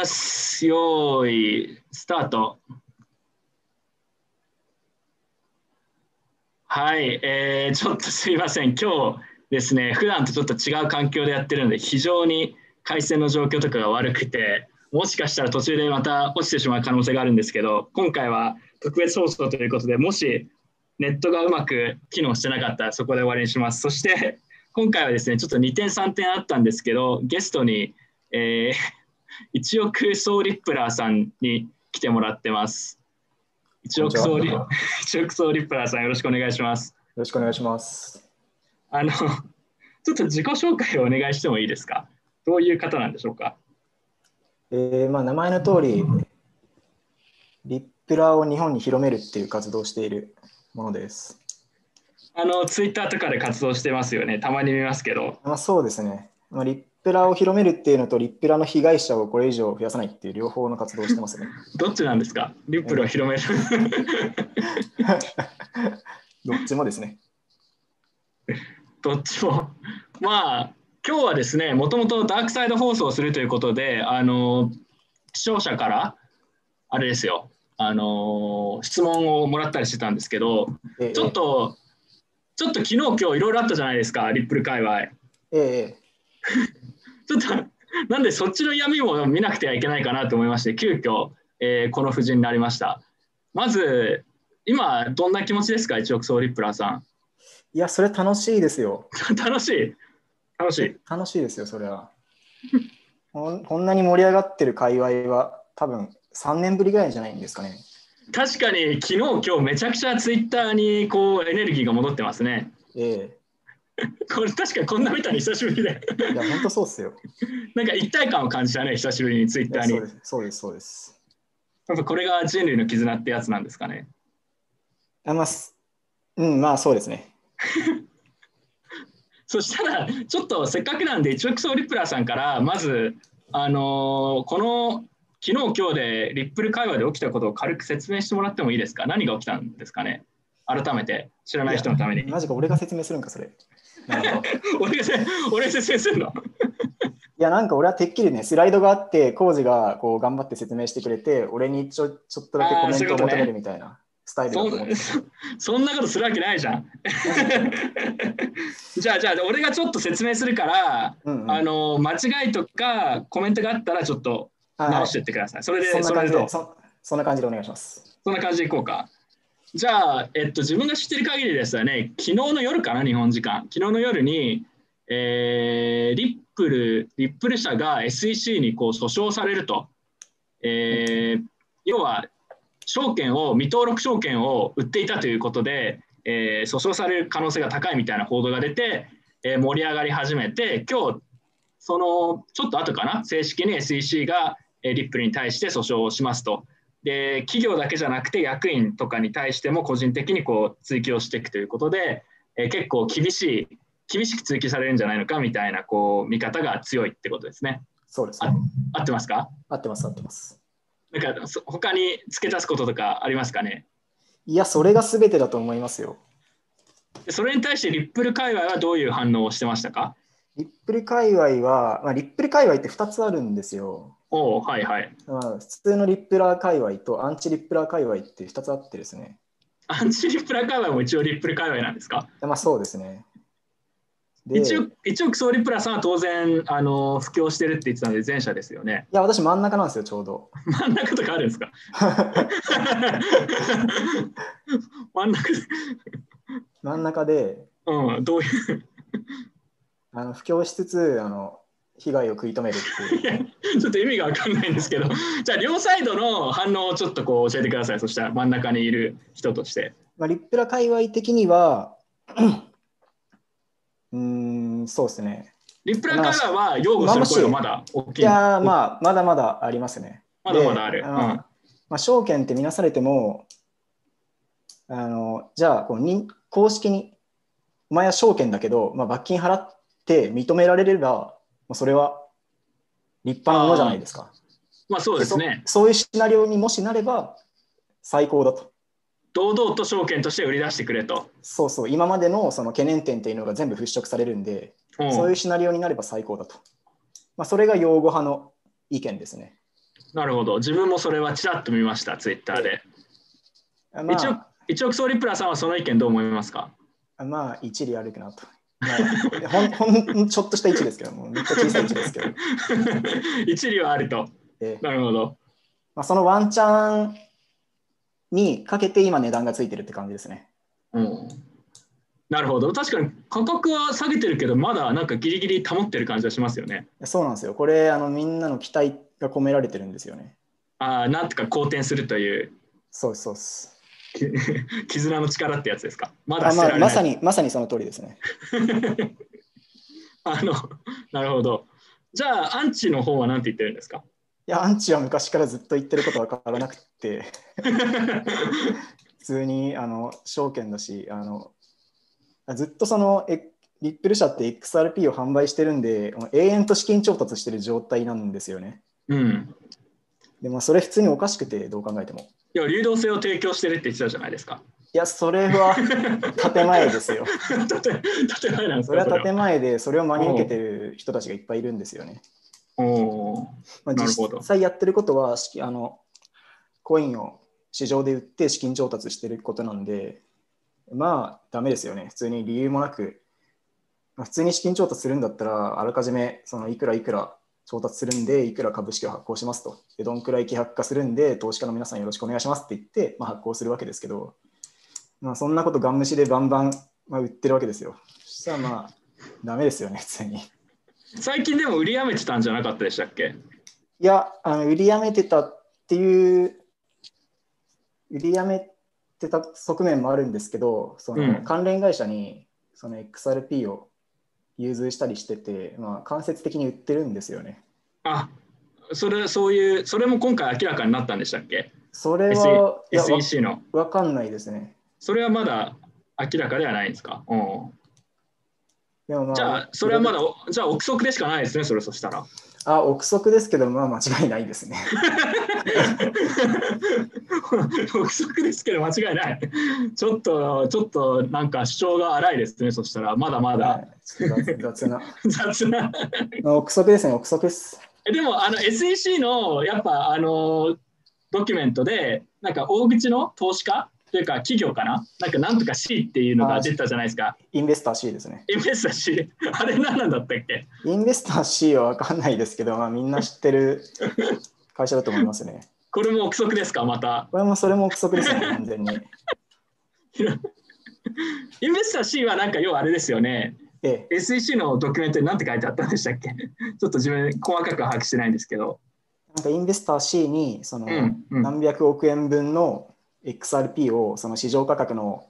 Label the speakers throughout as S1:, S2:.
S1: ます。よーい、スタート。はい、えー、ちょっとすいません。今日ですね、普段とちょっと違う環境でやってるので、非常に回線の状況とかが悪くて、もしかしたら途中でまた落ちてしまう可能性があるんですけど、今回は特別放送ということで、もしネットがうまく機能してなかったらそこで終わりにします。そして、今回はですね、ちょっと2点3点あったんですけど、ゲストに、えー、一億総リップラーさんに来てもらってます。一億総リ 一億総リップラーさん、よろしくお願いします。
S2: よろしくお願いします。
S1: あの、ちょっと自己紹介をお願いしてもいいですか？どういう方なんでしょうか？
S2: えーまあ、名前の通り、リップラーを日本に広めるっていう活動をしているものです。
S1: あの、ツイッターとかで活動してますよね。たまに見ますけど。
S2: まあ、そうですね。まあ、リップラーを広めるっていうのと、リップラーの被害者をこれ以上増やさないっていう両方の活動をしてますね。
S1: どっちなんですか？リップルを広める。
S2: どっちもですね。
S1: どっちも。まあ、今日はですね、もともとダークサイド放送をするということで、あの、視聴者から、あれですよ、あの、質問をもらったりしてたんですけど、
S2: えー
S1: ちょっと、ちょっと昨日今日いろいろあったじゃないですか、リップル界隈。
S2: えーえ
S1: ちょっと、なんでそっちの闇も見なくてはいけないかなと思いまして、急遽、えーこの布陣になりました。まず、今、どんな気持ちですか、一億総リップラーさん。
S2: いや、それ楽しいですよ。
S1: 楽しい？楽しい？
S2: 楽しいですよ、それは。こんこんなに盛り上がってる界隈は、多分3年ぶりぐらいじゃないんですかね。
S1: 確かに昨日今日めちゃくちゃツイッターにこうエネルギーが戻ってますね。
S2: え
S1: これ確かにこんな見たの久しぶりで。
S2: えいや、本当そうっすよ。
S1: なんか一体感を感じたね、久しぶりにツイッターに。
S2: そうです、そうです、そうです。
S1: これが人類の絆ってやつなんですかね。
S2: あまあ、すうん、まあそうですね。
S1: そしたら、ちょっとせっかくなんで、一億総リップラーさんから、まず、あのーこの昨日今日でリップル会話で起きたことを軽く説明してもらってもいいですか？何が起きたんですかね？改めて、知らない人のために。
S2: マジか、俺が説明するんか、それ。
S1: 俺がせ俺が説明するの？
S2: いや、なんか俺はてっきりね、スライドがあって、コウジがこう頑張って説明してくれて、俺にちょちょっとだけコメントを求めるみたいなスタイルだと思ってた。
S1: そ そんなことするわけないじゃん。じゃあ、じゃあ、俺がちょっと説明するから、
S2: うんうん
S1: あの間違いとかコメントがあったら、ちょっと
S2: はい
S1: 直していってください。それで、
S2: そんな感じでそ、そんな感じでお願いします。
S1: そんな感じでいこうか。じゃあ、えっと、自分が知ってる限りですよね、昨日の夜かな、日本時間。昨日の夜に、えーリップル、リップル社が SEC にこう訴訟されると。えー要は、証券を、未登録証券を売っていたということで、えー訴訟される可能性が高いみたいな報道が出て、えー盛り上がり始めて、今日、そのちょっと後かな、正式に SEC が、リップルに対して訴訟をしますと。で企業だけじゃなくて役員とかに対しても個人的にこう追及をしていくということで、えー結構厳しい厳しく追及されるんじゃないのかみたいなこう見方が強いってことですね。
S2: そうですね。
S1: 合ってますか？
S2: 合ってます、合ってます。
S1: なんかそ他に付け足すこととかありますかね？
S2: いや、それが全てだと思いますよ。
S1: でそれに対してリップル界隈はどういう反応をしてましたか？
S2: リップル界隈は、まあ、リップル界隈って2つあるんですよ。
S1: おおはいはい。
S2: まあ、普通のリップラー界隈とアンチリップラー界隈って2つあってですね。
S1: アンチリップラー界隈も一応リップル界隈なんですか？
S2: まあそうですね。で
S1: 一応一応総リップラさんは当然あの布教してるって言ってたので前者ですよね。
S2: いや、私真ん中なんですよ、ちょうど。
S1: 真ん中とかあるんですか？真ん中
S2: 真ん中で、
S1: うん、どういう？
S2: あの布教しつつあの、被害を食い止めるっていう。
S1: ちょっと意味が分かんないんですけど、じゃあ両サイドの反応をちょっとこう教えてください。そしたら真ん中にいる人として。
S2: まあ、リップラ界隈的には、うーん、そうですね。
S1: リップラ界隈は擁護する声がまだ大きい。
S2: いやー、まあ、まだまだありますね。
S1: まだまだある。
S2: で
S1: うん
S2: まあ、証券って見なされても、あのじゃあこう認公式に、お前は証券だけど、まあ、罰金払って認められれば、まあ、それは立派なものじゃないですか。
S1: まあそうですね。
S2: そそういうシナリオにもしなれば最高だと。
S1: 堂々と証券として売り出してくれと。
S2: そうそう、今までのその懸念点っていうのが全部払拭されるんで、
S1: うん
S2: そういうシナリオになれば最高だと。まあ、それが擁護派の意見ですね。
S1: なるほど。自分もそれはちらっと見ました、ツイッターで。
S2: あま
S1: 一応、一応、総リプラさんはその意見どう思いますか？
S2: あ、まあ、一理あるかなと。まあ、ほん ほんちょっとした位置ですけども、めっちゃ小さい位置ですけど。
S1: 一理はあると。
S2: えー
S1: なるほど。
S2: まあ、そのワンチャンにかけて今値段がついてるって感じですね。
S1: うんなるほど。確かに価格は下げてるけど、まだなんかギリギリ保ってる感じはしますよね。
S2: そうなんですよ。これ、あのみんなの期待が込められてるんですよね。
S1: ああ、なんとか好転するという
S2: そうそうです。
S1: 絆の力ってやつですか。まだ
S2: あまあ、
S1: 捨てられない。
S2: まさに、まさにその通りですね。
S1: あの、なるほど。じゃあ、アンチの方は何て言ってるんですか
S2: いや、アンチは昔からずっと言ってることは変わらなくて、普通にあの証券だしあの、ずっとそのえリップル社って XRP を販売してるんで、永遠と資金調達してる状態なんですよね。
S1: うん。
S2: でもそれ普通におかしくて、どう考えても。
S1: いや、流動性を提供してるって言ってたじゃないですか。
S2: いや、それは建前ですよ。
S1: 建建前なんです
S2: それ
S1: か
S2: は建前で、それを真に受けてる人たちがいっぱいいるんですよね。
S1: おー
S2: まあ、実際やってることは、あのコインを市場で売って資金調達してることなんで、まあ、ダメですよね。普通に理由もなく、まあ普通に資金調達するんだったら、あらかじめそのいくらいくら調達するんで、いくら株式を発行しますと。で、どんくらい希薄化するんで、投資家の皆さんよろしくお願いしますって言って、まあ、発行するわけですけど、まあ、そんなことガン無視でバンバン、まあ、売ってるわけですよ。そしたらまあ、ダメですよね、普通に。
S1: 最近でも売りやめてたんじゃなかったでしたっけ？
S2: いや、あの売りやめてたっていう、売りやめてた側面もあるんですけど、その
S1: うん
S2: 関連会社にその XRP を融通したりしてて、まあ、間接的に売ってるんですよね。
S1: あそれそういう、それも今回明らかになったんでしたっけ？
S2: それは、
S1: ?SEC の。
S2: わわかんないですね。
S1: それはまだ明らかではないんですか、うん
S2: でもまあ、
S1: じゃあ、それはまだ、おじゃあ、憶測でしかないですね、それそしたら。
S2: あ、憶測ですけど、まあ間違いないですね。
S1: 憶測ですけど、間違いない。ちょっと、ちょっと、なんか主張が荒いですね、そしたら、まだま
S2: は
S1: だ
S2: いちょっと雑雑な。
S1: 雑な。
S2: 憶測ですね、憶測です。
S1: えでも、あの SEC のやっぱ、あのドキュメントで、なんか大口の投資家というか、企業かな？なんか、なんとか C っていうのが出たじゃないですか。
S2: インベスター C ですね。
S1: インベスター C。あれ何なんだったっけ？
S2: インベスター C はわかんないですけど、まあ、みんな知ってる会社だと思いますね。
S1: これも憶測ですか、また。
S2: これもそれも憶測ですね、完全に。
S1: インベスター C はなんか要はあれですよね。
S2: ええ、
S1: SEC のドキュメントに何て書いてあったんでしたっけ？ちょっと自分細かく把握してないんですけど。
S2: なんかインベスター C にその何百億円分の XRP をその市場価格の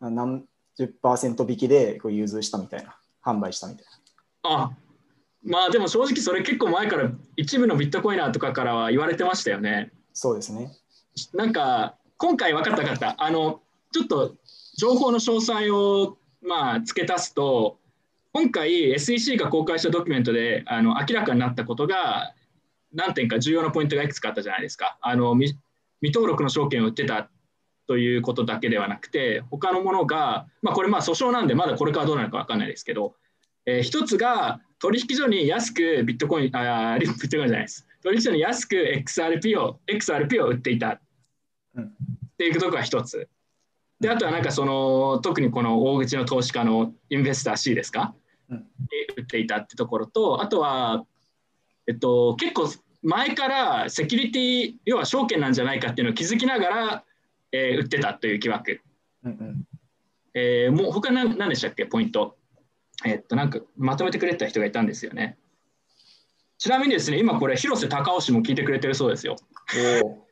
S2: 何十パーセント引きでこう融通したみたいな、販売したみたいな。
S1: あまあでも正直それ結構前から一部のビットコイナーとかからは言われてましたよね。
S2: そうですね。
S1: なんか今回分かった分かった。あのちょっと情報の詳細をまあ付け足すと今回 SEC が公開したドキュメントであの明らかになったことが何点か重要なポイントがいくつかあったじゃないですか。あの未未登録の証券を売ってたということだけではなくて他のものが、まあ、これまあ訴訟なんでまだこれからどうなるか分かんないですけど、えー一つが取引所に安くビットコインあービットコインじゃないです。取引所に安く XRP を XRP を売っていた。
S2: うん。
S1: っていうところが一つ。であとはなんかその特にこの大口の投資家のインベスター C ですか、
S2: うん。
S1: に売っていたってところとあとは、えっと、結構前からセキュリティ要は証券なんじゃないかっていうのを気づきながら、えー売ってたという疑惑。
S2: うんうん、
S1: えーもう他何何でしたっけ？ポイント。えっとなんかまとめてくれた人がいたんですよね。ちなみにですね今これ広瀬隆雄氏も聞いてくれてるそうですよ。
S2: おお。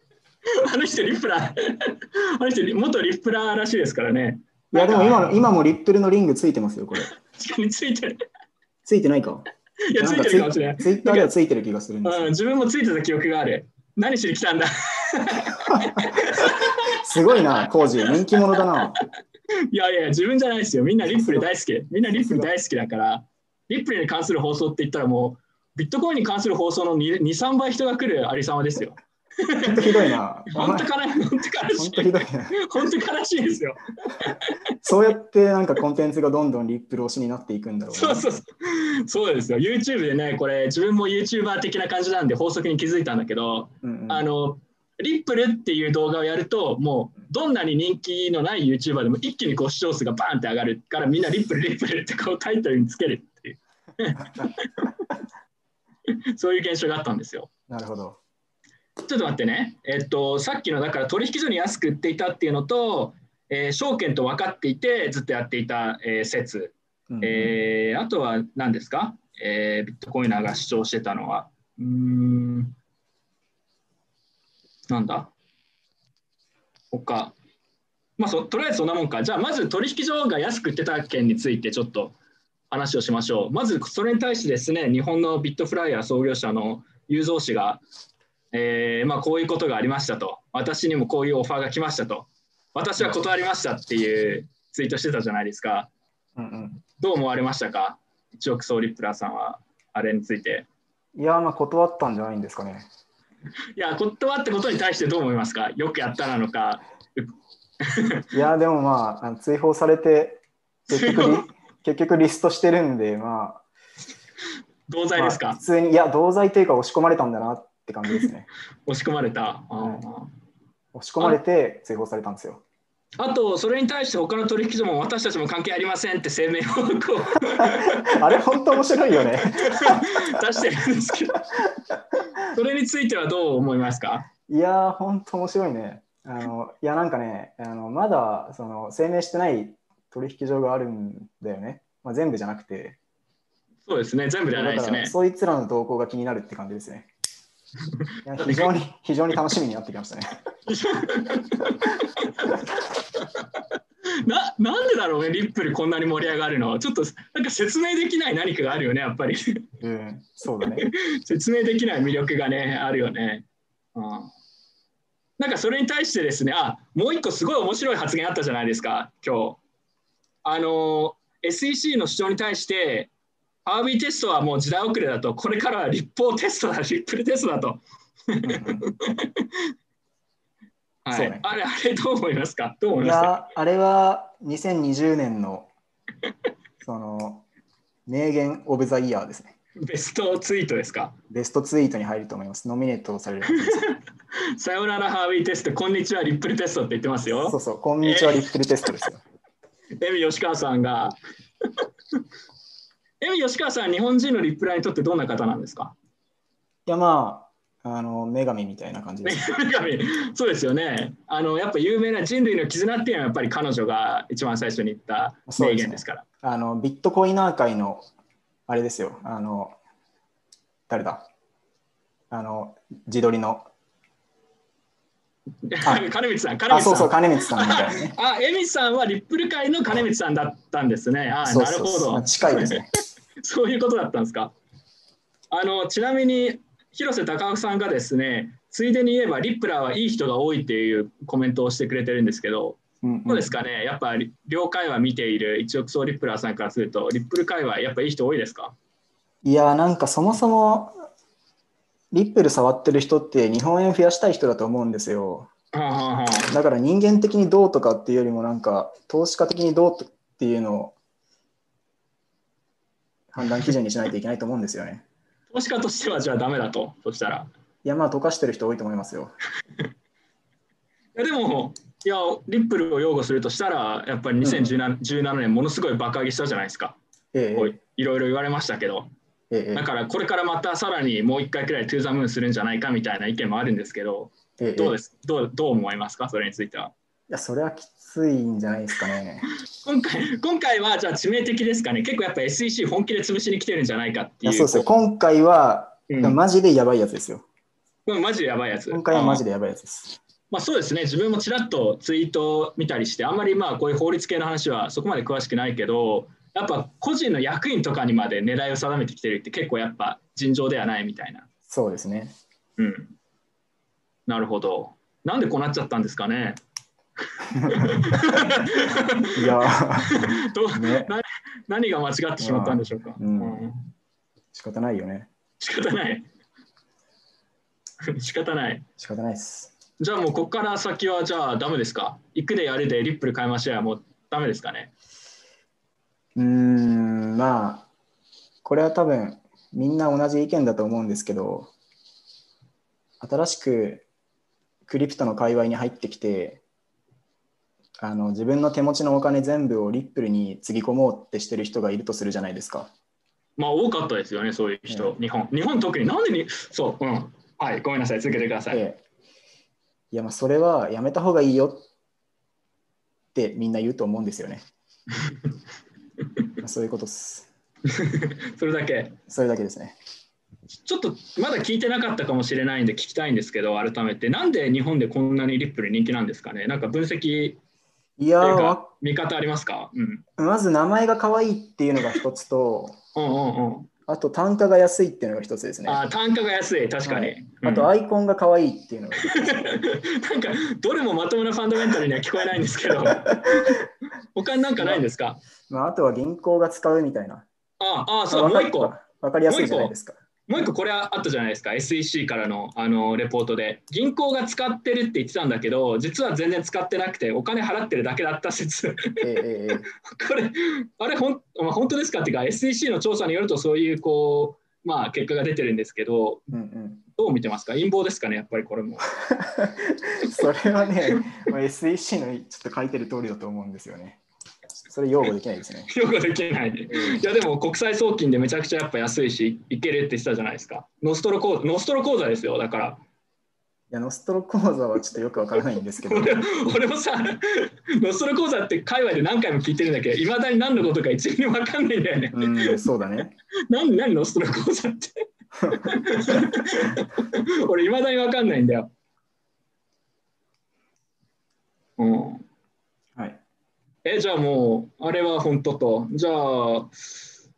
S1: あの人リップラー あの人元リップラーらしいですからね。
S2: いやでも今今もリップルのリングついてますよ、これ。
S1: 確かについてる。
S2: ついてないか。
S1: いやついてるかもしれない。
S2: ツイッターではついてる気がするんですよ
S1: うん、自分もついてた記憶がある。何しに来たんだ？
S2: すごいな、コージ。人気者だな。
S1: いやいや、自分じゃないですよ。みんなリップル大好き。みんなリップル大好きだから、リップルに関する放送って言ったらもう、ビットコインに関する放送の2、3倍人が来るありさまですよ。
S2: 本当ひどいな。
S1: 本当悲しい。
S2: 本当ひどいな。
S1: 本当悲しいですよ。
S2: そうやってなんかコンテンツがどんどんリップル推しになっていくんだろう
S1: そうそうそう。そうですよ。YouTube でね、これ自分も YouTuber 的な感じなんで法則に気づいたんだけど、
S2: うんうん
S1: あの、リップルっていう動画をやると、もうどんなに人気のない YouTuber でも一気にこう視聴数がバーンって上がるからみんなリップル、リップルってこうタイトルにつけるっていう。そういう現象があったんですよ。
S2: なるほど。
S1: ちょっと待ってね。えっと、さっきのだから取引所に安く売っていたっていうのと、えー証券と分かっていてずっとやっていた、えー説。
S2: うんうん
S1: えーあとは何ですか、えービットコイナーが主張してたのは。うーん。なんだ？他。まあそ、とりあえずそんなもんか。じゃあ、まず取引所が安く売ってた件についてちょっと話をしましょう。まず、それに対してですね、日本のビットフライヤー創業者の雄三氏が、えーまあ、こういうことがありましたと。私にもこういうオファーが来ましたと。私は断りましたっていうツイートしてたじゃないですか。
S2: うんうん
S1: どう思われましたか？一億総リップラーさんはあれについて。
S2: いや、まあ断ったんじゃないんですかね。
S1: いや、断ってことに対してどう思いますか？よくやったなのか。
S2: いや、でもまあ、あの追放されて、結局リ結局リストしてるんで、まあ、
S1: 同罪ですか、
S2: まあ普通に、いや、同罪というか押し込まれたんだなって感じですね。
S1: 押し込まれた。あ
S2: はい
S1: ー
S2: 押し込まれて追放されたんですよ。
S1: あと、それに対して他の取引所も私たちも関係ありませんって声明をこう
S2: あれ、本当面白いよね。
S1: 出してるんですけど、それについてはどう思いますか？
S2: いやー、本当面白いね。あのいや、なんかね、あのまだその声明してない取引所があるんだよね。まあ、全部じゃなくて。
S1: そうですね、全部ではないですね。
S2: そいつらの動向が気になるって感じですね。いや非常に非常に楽しみになってきましたね。
S1: ななんでだろうね、リップルこんなに盛り上がるのちょっとなんか説明できない何かがあるよね、やっぱり。
S2: うん、そうだね。
S1: 説明できない魅力がね、あるよね。うん、なんかそれに対してですね、あもう一個すごい面白い発言あったじゃないですか、今日。あの、SEC の主張に対して、アービーテストはもう時代遅れだと、これからは立法テストだ、リップルテストだと。あれ、あれどう思いますか？どう思い
S2: い
S1: ますか？
S2: や、あれは2020年の その名言オブザイヤーですね。
S1: ベストツイートですか？
S2: ベストツイートに入ると思います。ノミネートされる。
S1: さよならハービーテスト、こんにちはリップルテストって言ってますよ。
S2: そうそう、こんにちは、リップルテストですよ。
S1: エミ吉川さんが。吉川さん、日本人のリップラーにとってどんな方なんですか？
S2: いや、まあ、あの女神みたいな感じで
S1: 女
S2: す。
S1: 神そうですよね。あのやっぱ有名な人類の絆っていうのはやっぱり彼女が一番最初に言った名言ですから。
S2: あのビットコイナー界のあれですよ。あの誰だ？あの自撮りの。あ
S1: 金光さん、金
S2: あ、
S1: 光さん。
S2: そうそう、金光さんみたいなね。
S1: あ、エミさんはリップル界の金光さんだったんですね。あ、なるほど。
S2: 近いですね。
S1: そういうことだったんですか？あのちなみに広瀬隆夫さんがですね、ついでに言えばリップラーはいい人が多いっていうコメントをしてくれてるんですけど、
S2: うんうん。
S1: どうですかね、やっぱり両界話見ている。一億総リップラーさんからすると、リップル界隈、やっぱいい人多いですか？
S2: いや、なんかそもそもリップル触ってる人って日本円増やしたい人だと思うんですよ。だから人間的にどうとかっていうよりもなんか投資家的にどうっていうのを判断基準にしないといけないと思うんですよね。
S1: 投資家としてはじゃあダメだと、そしたら。
S2: いやまあ溶かしてる人多いと思いますよ。
S1: いやでも、いや、リップルを擁護するとしたら、やっぱり2017 17年、ものすごい爆上げしたじゃないですか。
S2: ええ
S1: いろいろ言われましたけど。
S2: ええ
S1: だからこれからまたさらにもう一回くらいトゥーザムーンするんじゃないかみたいな意見もあるんですけど、
S2: ええ
S1: どうです？どうどう思いますか？それについては。
S2: いやそれはきついんじゃないですかね。
S1: 今回今回はじゃあ致命的ですかね結構やっぱ SEC 本気で潰しに来てるんじゃないかっていう。
S2: いやそうですよ。今回は、
S1: うん
S2: マジでやばいやつですよ。
S1: これマジでやばいやつ。
S2: 今回はマジ
S1: で。
S2: でやばいやつです。
S1: まあそうですね自分もちらっとツイートを見たりしてあんまりまあこういう法律系の話はそこまで詳しくないけどやっぱ個人の役員とかにまで狙いを定めてきてるって結構やっぱ尋常ではないみたいな。
S2: そうですね。
S1: うん。なるほど。なんでこうなっちゃったんですかね。
S2: いや、
S1: どう
S2: ね
S1: な何が間違ってしまったんでしょうか。
S2: うん
S1: うん
S2: 仕方ないよね。
S1: 仕方ない。仕方ない。
S2: 仕方ないです。
S1: じゃあもうここから先はじゃあダメですか？行くでやるでリップル買いましょうやもうダメですかね？
S2: うーん、まあ、これは多分みんな同じ意見だと思うんですけど、新しくクリプトの界隈に入ってきて、あの自分の手持ちのお金全部をリップルにつぎ込もうってしてる人がいるとするじゃないですか。
S1: まあ多かったですよね、そういう人。
S2: う
S1: 日本。日本特になんでに、そう、うん。はい、ごめんなさい、続けてください。
S2: でいや、まあそれはやめた方がいいよってみんな言うと思うんですよね。まあそういうことです。
S1: それだけ。
S2: それだけですね。
S1: ちょっとまだ聞いてなかったかもしれないんで聞きたいんですけど、改めて、なんで日本でこんなにリップル人気なんですかねなんか分析
S2: いや
S1: 見方ありますか？うん。
S2: まず名前が可愛いっていうのが一つと、
S1: うんうんうん。
S2: あと単価が安いっていうのが一つですね。
S1: あー単価が安い、確かに。
S2: はい
S1: うん
S2: あとアイコンが可愛いっていうのが。
S1: なんか、どれもまともなファンダメンタルには聞こえないんですけど、他になんかないんですか？
S2: まあ、あとは銀行が使うみたいな。
S1: ああ、そう、もう一個。
S2: わかりやすいじゃないですか。
S1: もう一個これあったじゃないですか。SEC からのあのレポートで。銀行が使ってるって言ってたんだけど実は全然使ってなくてお金払ってるだけだった説。
S2: ええええ
S1: これあれほん、まあ、本当ですかっていうか SEC の調査によるとそういうこうまあ結果が出てるんですけど
S2: うんうん、
S1: どう見てますか？陰謀ですかねやっぱりこれも。
S2: それはね、まあ、SEC のちょっと書いてる通りだと思うんですよね。それ擁護できないですね。
S1: 擁護できないいやでも国際送金でめちゃくちゃやっぱ安いしいけるって言ってたじゃないですかノストロ口ノストロ口座ですよだから
S2: いや、ノストロ講座はちょっとよくわからないんですけど、
S1: 俺 俺もさ、ノストロ講座って界隈で何回も聞いてるんだけど、いまだに何のことか一ミリも分かんないんだよね。
S2: うん、そうだね。
S1: 何何ノストロ講座って。俺、いまだに分かんないんだよ。うん、
S2: はい。
S1: え、じゃあもう、あれは本当と。じゃあ、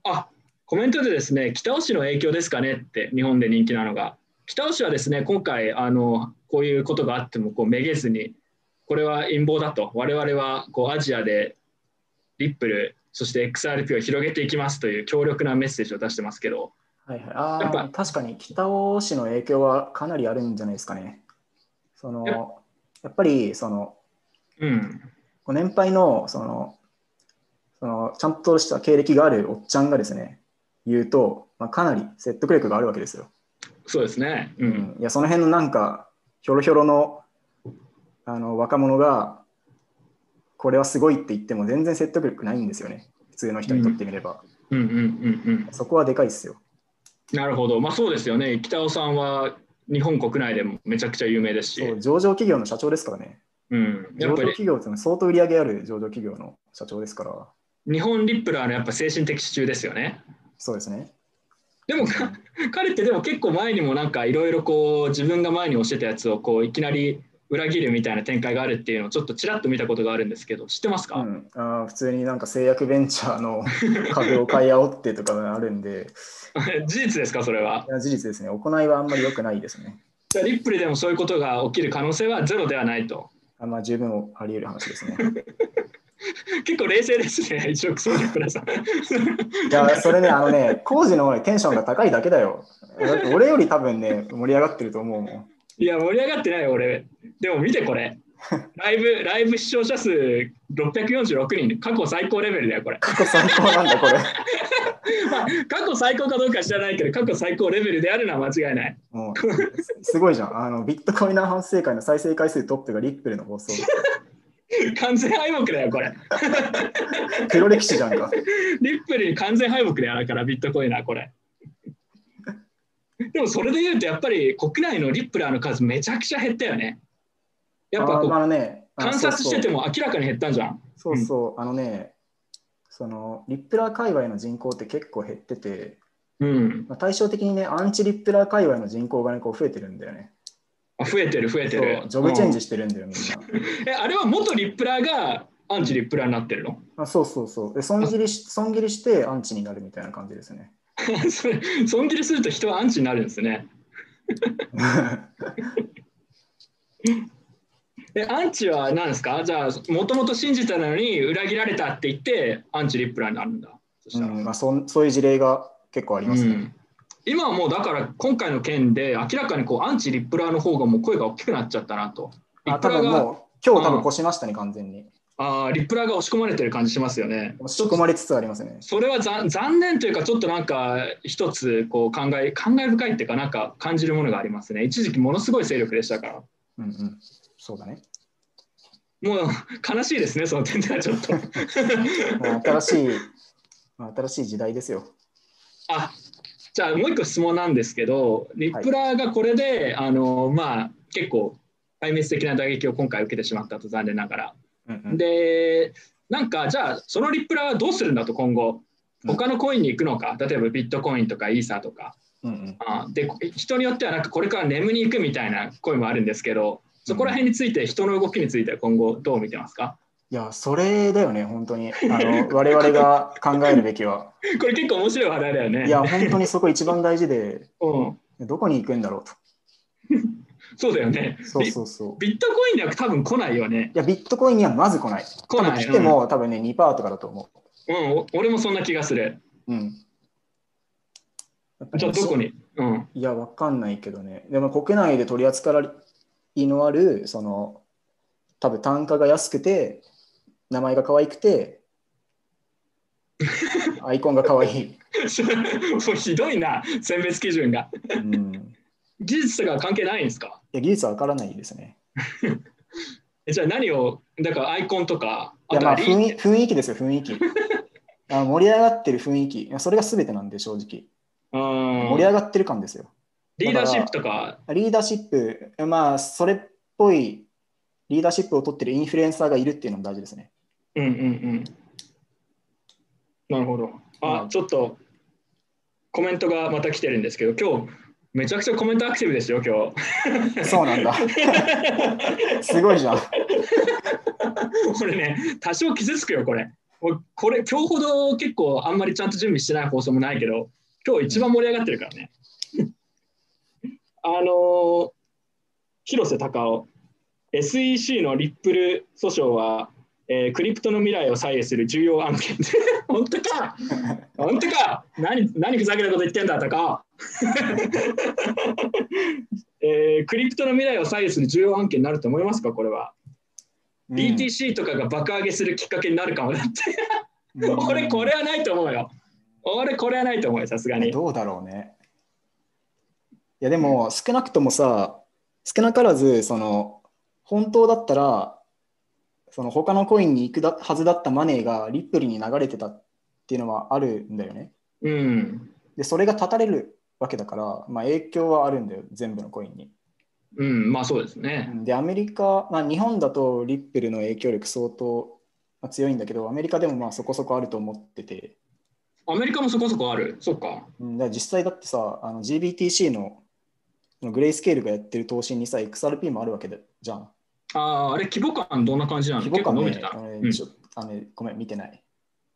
S1: あコメントでですね、北尾市の影響ですかねって、日本で人気なのが。北尾市はですね、今回、あのこういうことがあってもこうめげずに、これは陰謀だと、我々はこうアジアでリップル、そして XRP を広げていきますという強力なメッセージを出してますけど、
S2: はいはい、あ
S1: やっぱ
S2: あ、確かに北尾市の影響はかなりあるんじゃないですかね。その
S1: や
S2: やっぱりその
S1: うん、
S2: ご年配のそのそのちゃんとした経歴があるおっちゃんがですね、言うと、まあ、かなり説得力があるわけですよ。
S1: そうですね。う、
S2: うん。ん、いやその辺のなんかひょろひょろのあの若者がこれはすごいって言っても全然説得力ないんですよね。普通の人にとってみれば、
S1: うん、うん、うん、うん。
S2: そこはでかいですよ。
S1: なるほど。まあそうですよね。北尾さんは日本国内でもめちゃくちゃ有名ですし、
S2: 上場企業の社長ですからね
S1: うん、や
S2: 上場企業ってのは相当売り上げある上場企業の社長ですから。
S1: 日本リップラーのやっぱ精神的支柱ですよね。
S2: そうですね。
S1: でもか 彼ってでも結構前にもなんかいろいろこう自分が前に教えたやつをこういきなり裏切るみたいな展開があるっていうのをちょっとちらっと見たことがあるんですけど知ってますか、
S2: うん、あー普通になんか製薬ベンチャーの株を買い煽ってとかがあるんで。
S1: 事実ですかそれは？
S2: 事実ですね。行いはあんまり良くないですね。
S1: じゃあリップルでもそういうことが起きる可能性はゼロではないと
S2: あまあ十分あり得る話ですね。
S1: 結構冷静ですね一応そうリップラーさん
S2: いやそれねあのね工事のテンションが高いだけだよ。だって俺より多分ね盛り上がってると思うもん。
S1: いや盛り上がってないよ俺。でも見てこれ。ライブライブ視聴者数646人。過去最高レベルだよこれ。
S2: 過去最高なんだこれ
S1: まあ過去最高かどうか知らないけど過去最高レベルであるのは間違いない。
S2: もうすごいじゃん。あのビットコインナー反省会の再生回数トップがリップルの放送。
S1: 完全敗北だよこれ。
S2: 黒歴史じゃんか。
S1: リップルに完全敗北だよだからビットコインはこれ。でもそれで言うとやっぱり国内のリップラーの数めちゃくちゃ減ったよね。やっぱこう
S2: ね。あの
S1: 観察してても明らかに減ったんじゃん。
S2: そうそう。あのねそのリップラー界隈の人口って結構減ってて、
S1: うん。
S2: まあ、対照的にねアンチリップラー界隈の人口がねこう増えてるんだよね。
S1: あ増えてる増えてる、
S2: うん、ジョブチェンジ
S1: うん
S2: してるんだよ、みんな。
S1: えあれは元リップラーがアンチリップラーになってるの？
S2: あそうそうそう。で損切りし損切りしてアンチになるみたいな感じですね。
S1: そ れ損切りすると人はアンチになるんですね えアンチは何ですか？じゃあもともと信じたのに裏切られたって言ってアンチリップラーになるんだそしたら、
S2: うんまあ、そんそういう事例が結構ありますね、
S1: うん今はもうだから今回の件で明らかにこうアンチリップラーの方がもう声が大きくなっちゃったなと。リ
S2: あ多分もう今日多分超しましたね、完全に。
S1: ああ、リップラーが押し込まれてる感じしますよね。
S2: 押し込まれつつありますね。
S1: それはざ残念というか、ちょっとなんか一つこう考え感慨深いっていうか、なんか感じるものがありますね。一時期ものすごい勢力でしたから。
S2: うんうん。そうだね。
S1: もう悲しいですね、その点ではちょっと。
S2: まあ新しい、まあ新しい時代ですよ。
S1: あじゃあもう一個質問なんですけど、リップラーがこれで、あのまあ、結構壊滅的な打撃を今回受けてしまったと、残念ながら。
S2: うんうん、
S1: で、なんかじゃあ、そのリップラーはどうするんだと、今後。他のコインに行くのか、例えばビットコインとかイーサーとか。
S2: うんうん、
S1: あで人によってはなんかこれから眠に行くみたいな声もあるんですけど、そこら辺について、人の動きについては今後どう見てますか？
S2: いや、それだよね、本当に。あの我々が考えるべきは。
S1: これ結構面白い話題だよね。
S2: いや、本当にそこ一番大事で、
S1: うん、
S2: どこに行くんだろうと。
S1: そうだよね。
S2: そうそうそう。
S1: ビットコインには多分来ないよね。
S2: いや、ビットコインにはまず来ない。
S1: 来ない。
S2: 来ても、多分ね、2%とかだと思
S1: う。うん、俺もそんな気がする。
S2: うん。
S1: じゃあどこに、うん、
S2: いや、わかんないけどね。でも国内で取り扱いのある、その、多分単価が安くて、名前が可愛くて、アイコンが可愛い。
S1: もうひどいな、選別基準が。
S2: うん、
S1: 技術とか関係ないんですか？
S2: いや、技術はわからないですね。
S1: じゃあ何を、だからアイコンとか、
S2: いやまあ雰囲雰囲気ですよ、雰囲気。あ盛り上がってる雰囲気。それが全てなんで、正直。盛り上がってる感ですよ。
S1: リーダーシップとか。
S2: リーダーシップ、まあ、それっぽいリーダーシップを取ってるインフルエンサーがいるっていうのも大事ですね。
S1: うんうんうん。なるほど。あ、うん、ちょっとコメントがまた来てるんですけど、今日めちゃくちゃコメントアクティブですよ、今
S2: 日。そうなんだ。すごいじゃん。
S1: これね、多少傷つくよ、これ。これ、今日ほど結構あんまりちゃんと準備してない放送もないけど、今日一番盛り上がってるからね。あの広瀬隆夫、SEC のリップル訴訟は、えー、クリプトの未来を左右する重要案件。本当か？本当か？何何ふざけたこと言ってんだとか、えー、クリプトの未来を左右する重要案件になると思いますか？これは。うん、BTC とかが爆上げするきっかけになるかもだって。俺これはないと思うよ。俺これはないと思うよ、さすがに。
S2: どうだろうね。いやでも少なくともさ、少なからずその本当だったらその他のコインに行くだはずだったマネーがリップルに流れてたっていうのはあるんだよね。
S1: うん、
S2: でそれが断たれるわけだから、まあ、影響はあるんだよ全部のコインに。
S1: うんまあそうですね。
S2: でアメリカ、まあ、日本だとリップルの影響力相当強いんだけどアメリカでもまあそこそこあると思ってて。
S1: アメリカもそこそこあるそっか。
S2: うん、だ実際だってさあの GBTC のグレイスケールがやってる投資にさ XRP もあるわけじゃん。
S1: ああ、あれ規模感どんな感じなの？
S2: 規模感、ね、
S1: 伸びてた、
S2: うん、あのごめん、見てない。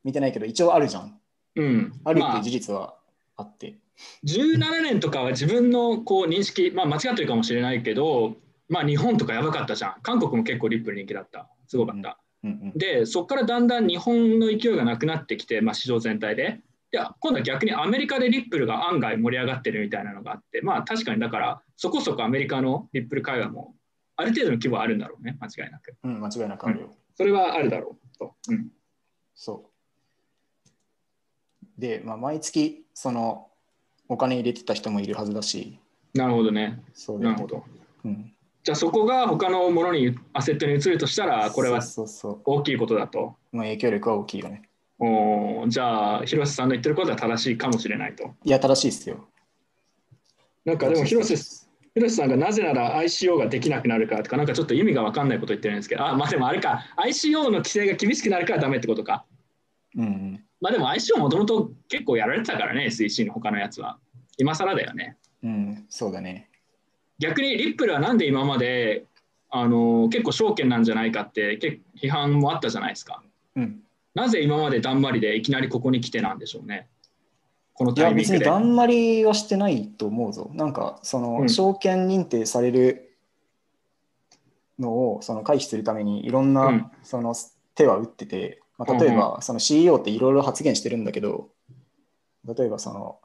S2: 見てないけど、一応あるじゃん。
S1: うん、
S2: あるっていう事実はあって。
S1: まあ、17年とかは自分のこう認識、まあ、間違ってるかもしれないけど、まあ、日本とかやばかったじゃん。韓国も結構リップル人気だった。すごかった。
S2: うんうんうん、
S1: で、そこからだんだん日本の勢いがなくなってきて、まあ、市場全体で。いや今度は逆にアメリカでリップルが案外盛り上がってるみたいなのがあって、まあ確かにだからそこそこアメリカのリップル会話もある程度の規模はあるんだろうね、間違いなく。
S2: うん、間違いなくあるよ。うん、
S1: それはあるだろうと。うん、
S2: そう。で、まあ、毎月そのお金入れてた人もいるはずだし。
S1: なるほどね。
S2: そう
S1: なるほど。
S2: うん、
S1: じゃあそこが他のものにアセットに移るとしたら、これは大きいことだと。
S2: まあ、影響力は大きいよね。
S1: おじゃあ、広瀬さんの言ってることは正しいかもしれないと。
S2: いや、正しいですよ。
S1: なんかでも広瀬、広瀬さんがなぜなら ICO ができなくなるかとか、なんかちょっと意味が分かんないこと言ってるんですけど、あ、まあでもあれか、ICO の規制が厳しくなるからダメってことか。
S2: うん、うん。
S1: まあでも ICO もともと結構やられてたからね、SEC の他のやつは。今更だよね。
S2: うん、そうだね。
S1: 逆にリップルはなんで今まであの結構証券なんじゃないかって結批判もあったじゃないですか。
S2: うん。
S1: なぜ今までだんまりでいきなりここに来てなんでしょうね。この
S2: いや、
S1: タイミングで。
S2: 別にだんまりはしてないと思うぞ。なんか、その、
S1: うん
S2: 証券認定されるのをその回避するためにいろん
S1: うん
S2: なその手は打ってて、まあ、例えばその CEO っていろいろ発言してるんだけど、例えばその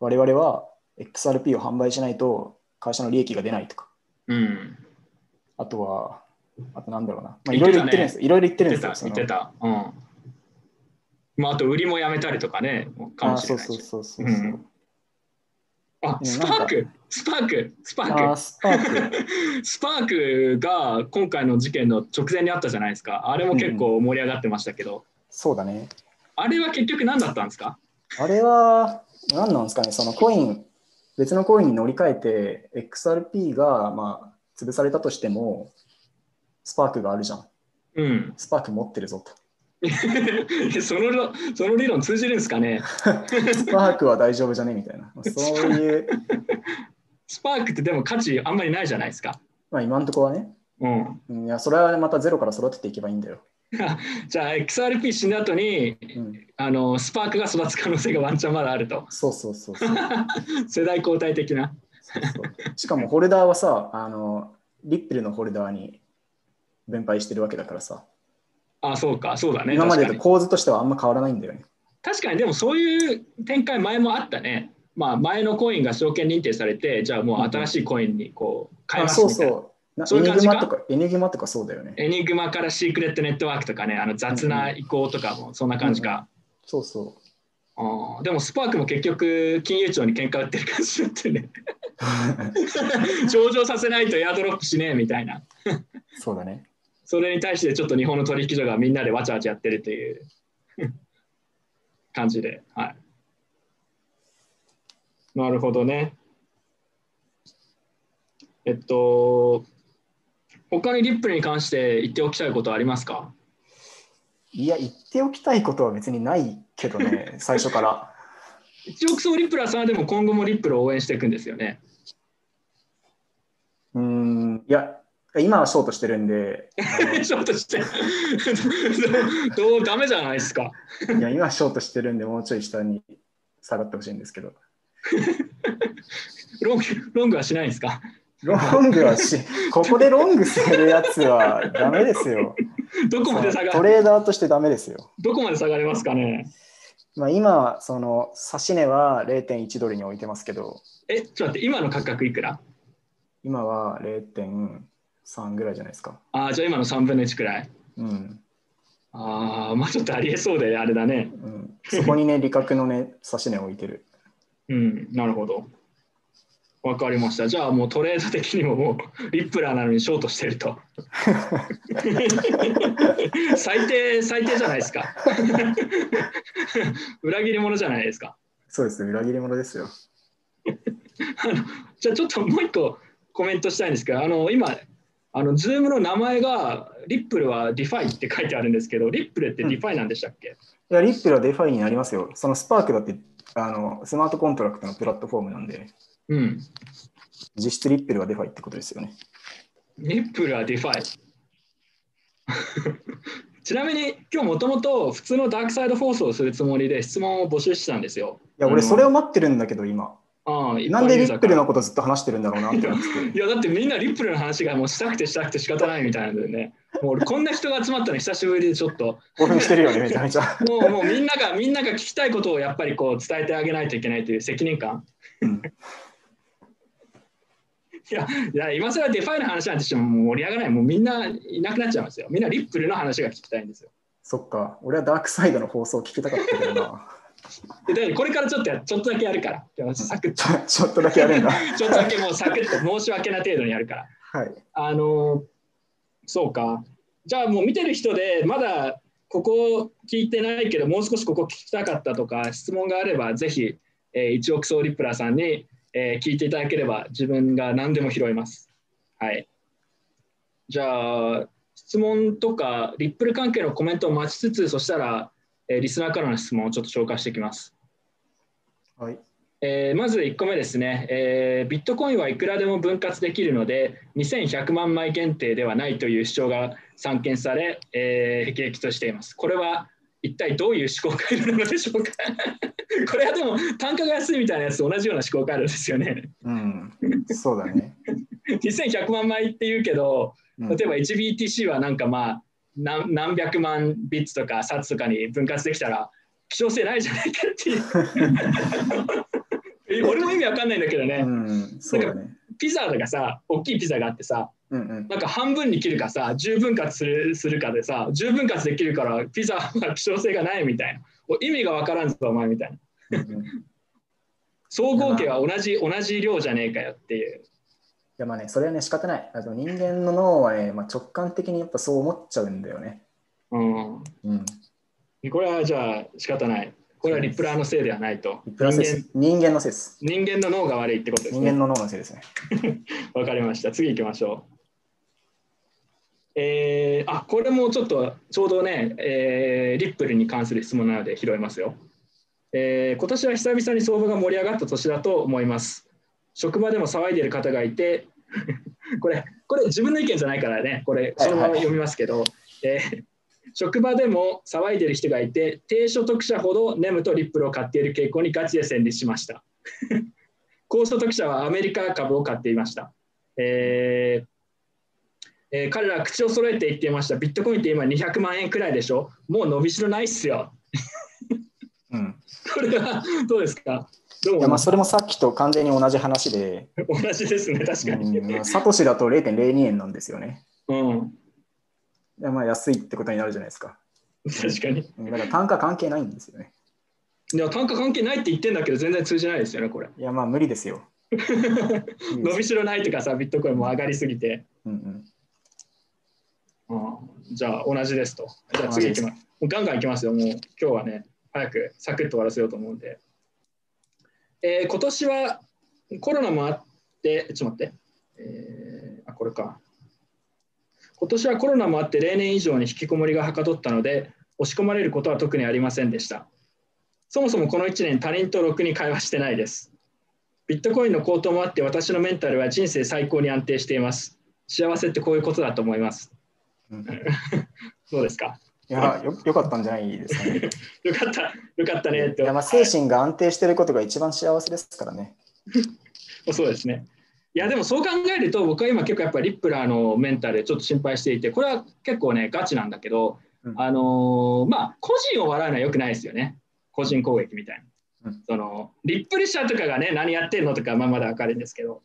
S2: 我々は XRP を販売しないと会社の利益が出ないとか、
S1: うん。
S2: あとはあとなんだろうな。まあ、いろいろ言ってるんですよ。いろいろ言ってるんですよ。
S1: 言ってた。うん。まあ、あと、売りもやめたりとかね、かも
S2: あ
S1: しれないし。
S2: そうそうそうそう。
S1: うんあ、
S2: うん
S1: スパーク、スパーク、スパーク？
S2: スパーク。
S1: スパークが今回の事件の直前にあったじゃないですか。あれも結構盛り上がってましたけど、
S2: そうだね。
S1: あれは結局何だったんですか？
S2: あれは、何なんですかね、そのコイン、別のコインに乗り換えて、XRP が、まあ、潰されたとしても、スパークがあるじゃん。
S1: うん。
S2: スパーク持ってるぞと。
S1: その理その理論通じるんですかね？
S2: スパークは大丈夫じゃね？みたいな。まあそういう、
S1: スパークってでも価値あんまりないじゃないですか。
S2: まあ今のところはね、
S1: うん。
S2: うんいや、それはまたゼロから育てていけばいいんだよ。
S1: じゃあ XRP 死んだ後に
S2: うん、
S1: あのスパークが育つ可能性がワンチャンまだあると。
S2: そうそうそうそう
S1: 世代交代的な。
S2: そうそう。しかもホルダーはさ、あの、リップルのホルダーに分配してるわけだからさ、
S1: あ、そうか、そうだね。
S2: 今までと構図としてはあんま変わらないんだよね。
S1: 確かにでもそういう展開前もあったね。まあ前のコインが証券認定されて、じゃあもう新しいコインにこう変え
S2: あ
S1: ますみたいな。
S2: そうそう。
S1: そういう感じか？
S2: ニグマとか、エニグマとかそうだよね。
S1: エニグマからシークレットネットワークとかね、あの雑な移行とかもそんな感じか。
S2: そうそ
S1: あーでもスパークも結局金融庁に喧嘩売ってる感じになってね 上場させないとエアドロップしねえみたいな
S2: う。そうだね。
S1: それに対してちょっと日本の取引所がみんなでわちゃわちゃやってるという。感じで。はい。なるほどね。えっと他にリップルに関して言っておきたいことはありますか？
S2: いや、言っておきたいことは別にないけどね、最初から。
S1: 一億総リップラーさんはでも今後もリップルを応援していくんですよね。
S2: うーん、いや、今はショートしてるんで、あ
S1: ショートして どうダメじゃないですか。
S2: のいや、今はショートしてるんで、もうちょい下に下がってほしいんですけど。
S1: ロングロングはしないんですか？
S2: ロングはし、ここでロングするやつはダメですよ。
S1: どこまで下が
S2: トレーダーとしてダメですよ。
S1: どこまで下がりますかね？
S2: まあ、今、その、指値は0.1ドルに置いてますけど、
S1: え、ちょっと待って、今の価格いくら？
S2: 今は0.3ぐらいじゃないですか。
S1: ああ、じゃあ今の3分の1くらい？
S2: うん。
S1: ああ、まあちょっとありえそうであれだね。
S2: うん、そこにね、利確のね、指値を置いてる。
S1: うん、なるほど。わかりました。じゃあもうトレード的にももうリップラーなのにショートしてると。最低、最低じゃないですか。裏切り者じゃないですか。
S2: そうです、裏切り者ですよ。
S1: あのじゃあちょっともう一個コメントしたいんですけど、あの今、あの Zoom の名前がリップルは DeFi って書いてあるんですけど、リップルって DeFi なんでしたっけ、
S2: いや、リップルは DeFi になりますよ。そのスパークだってあのスマートコントラクトのプラットフォームなんで、
S1: うん。
S2: 実質リップルは DeFi ってことですよね。
S1: リップルは DeFi。ちなみに今日もともと普通のダークサイドフォースをするつもりで質問を募集してたんですよ。
S2: いや、俺それを待ってるんだけど、今。なんでリップルのことずっと話してるんだろうなって思ってて。
S1: いやだってみんなリップルの話がもうしたくてしたくて仕方ないみたいなんでね。もう俺こんな人が集まったの久しぶりでちょっと
S2: 興奮してるよね、めちゃめちゃ。
S1: もうもうみんながみんなが聞きたいことをやっぱりこう伝えてあげないといけないという責任感。
S2: うん
S1: いやいや今更 DeFi の話なんてしても盛り上がらない。もうみんないなくなっちゃいますよ。みんなリップルの話が聞きたいんですよ。
S2: そっか、俺はダークサイドの放送聞きたかったけどな。
S1: でこれからちょっとやちょっとだけやるから。サクッと
S2: ちょっとだけやるんだ。
S1: ちょっとだけもうサクッと申し訳な程度にやるから。
S2: はい。
S1: あのそうか。じゃあもう見てる人でまだここ聞いてないけどもう少しここ聞きたかったとか質問があればぜひ、えー、1億総リップラーさんに、えー聞いていただければ自分が何でも拾います。はい。じゃあ質問とかリップル関係のコメントを待ちつつそしたら、えーリスナーからの質問をちょっと紹介していきます。
S2: はい。
S1: えーまず1個目ですね、えービットコインはいくらでも分割できるので2100万枚限定ではないという主張が散見され、えー、辟易としています。これは一体どういう思考回路なのでしょうか？これはでも単価が安いみたいなやつと同じような思考回路ですよね。
S2: うん。そうだね。
S1: 2100万枚っていうけど
S2: うん
S1: 例えば 1BTC はなんかまあ何何百万ビッツとかサツとかに分割できたら希少性ないじゃないかっていう。え俺も意味わかんないんだけどね。
S2: うん、そうだね。
S1: ピザがさ、大きいピザがあってさ、
S2: うんうん。
S1: なんか半分に切るかさ、10分割するするかでさ、10分割できるからピザは希少性がないみたいな。お意味がわからんぞ、お前みたいな。
S2: うんうんい
S1: 総合計は同じ同じ量じゃねえかよっていう。
S2: やまあね、それはね、仕方ない。あと人間の脳はね、まあ、直感的にやっぱそう思っちゃうんだよね。
S1: うん。
S2: うん。
S1: これはじゃあ仕方ない。これはリプラーのせいではないと。
S2: プラス
S1: 人間
S2: 人間のせいです。
S1: 人間の脳が悪いってことですね。
S2: 人間の脳のせいですね。
S1: わかりました。次行きましょう。えー、あこれもちょっとちょうどね、えーリップルに関する質問なので拾いますよ。えー今年は久々に相場が盛り上がった年だと思います。職場でも騒いでいる方がいて、これ、これ自分の意見じゃないからね、これ、そのまま読みますけど、えー職場でも騒いでいる人がいて、低所得者ほどネムとリップルを買っている傾向にガチで戦慄しました。高所得者はアメリカ株を買っていました。えーえー彼らは口を揃えて言っていました。ビットコインって今200万円くらいでしょ？もう伸びしろないっすよ。
S2: うん。
S1: これはどうですか？
S2: いやまあそれもさっきと完全に同じ話で、
S1: 同じですね、確かに。
S2: サトシだと0.02円なんですよね。
S1: うん、
S2: いやまあ安いってことになるじゃないですか。
S1: 確かに。
S2: うんだから単価関係ないんですよね。
S1: いや、単価関係ないって言ってんだけど、全然通じないですよね、これ。
S2: いやまあ無理ですよ。
S1: 伸びしろないとかさ、ビットコインも上がりすぎて。
S2: うんうん
S1: うん、じゃあ、同じですと。じゃあ次行きます。もうガンガン行きますよ。もう今日はね、早くサクッと終わらせようと思うんで。えー今年はコロナもあって、ちょっと待って。えーあ、これか。今年はコロナもあって、例年以上に引きこもりがはかどったので、押し込まれることは特にありませんでした。そもそもこの1年、他人とろくに会話してないです。ビットコインの高騰もあって、私のメンタルは人生最高に安定しています。幸せってこういうことだと思います。
S2: うん
S1: どうですか
S2: いやよよかったんじゃないですかね。
S1: よかった、よかったねって。
S2: いやまあ精神が安定していることが一番幸せですからね。
S1: そうですね。いや、でもそう考えると、僕は今結構やっぱりリップラーのメンタルちょっと心配していて、これは結構ね、ガチなんだけど、
S2: うん
S1: あのーまあ、個人を笑うのはよくないですよね。個人攻撃みたいな。
S2: うん
S1: そのリップル社とかがね、何やってるのとか、まあ、まだわかるんですけど、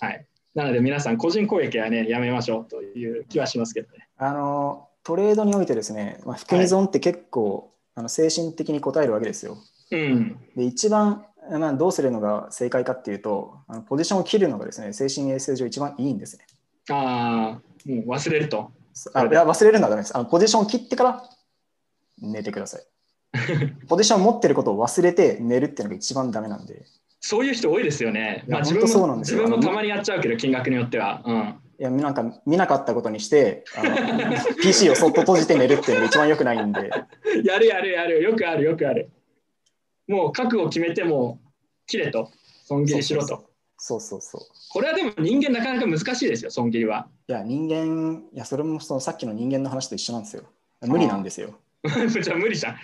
S1: はい。なので皆さん、個人攻撃はね、やめましょうという気はしますけどね。
S2: あのトレードにおいてですね、まあ、含み損って結構、あの精神的に応えるわけですよ。
S1: うん。
S2: で一番、まあ、どうするのが正解かっていうとあのポジションを切るのがですね精神衛生上一番いいんですね。
S1: ああ、もう忘れると。
S2: あいや忘れるのはダメですあの。ポジションを切ってから寝てください。ポジションを持ってることを忘れて寝るっていうのが一番ダメなんで。
S1: そういう人多いですよね。まあ、自
S2: 本当そう
S1: 分も
S2: なんですよ
S1: 自分もたまにやっちゃうけど、金額によっては。うん。
S2: いやなんか見なかったことにしてあの PC をそっと閉じて寝るっていうのが一番良くないんで。
S1: やるやるやる、よくあるよくある。もう覚悟決めても切れと、損切りしろと。
S2: そうそうそう。
S1: これはでも人間なかなか難しいですよ、損切りは。
S2: いや人間、いやそれもそのさっきの人間の話と一緒なんですよ。無理なんですよ。
S1: じゃあ無理じゃん。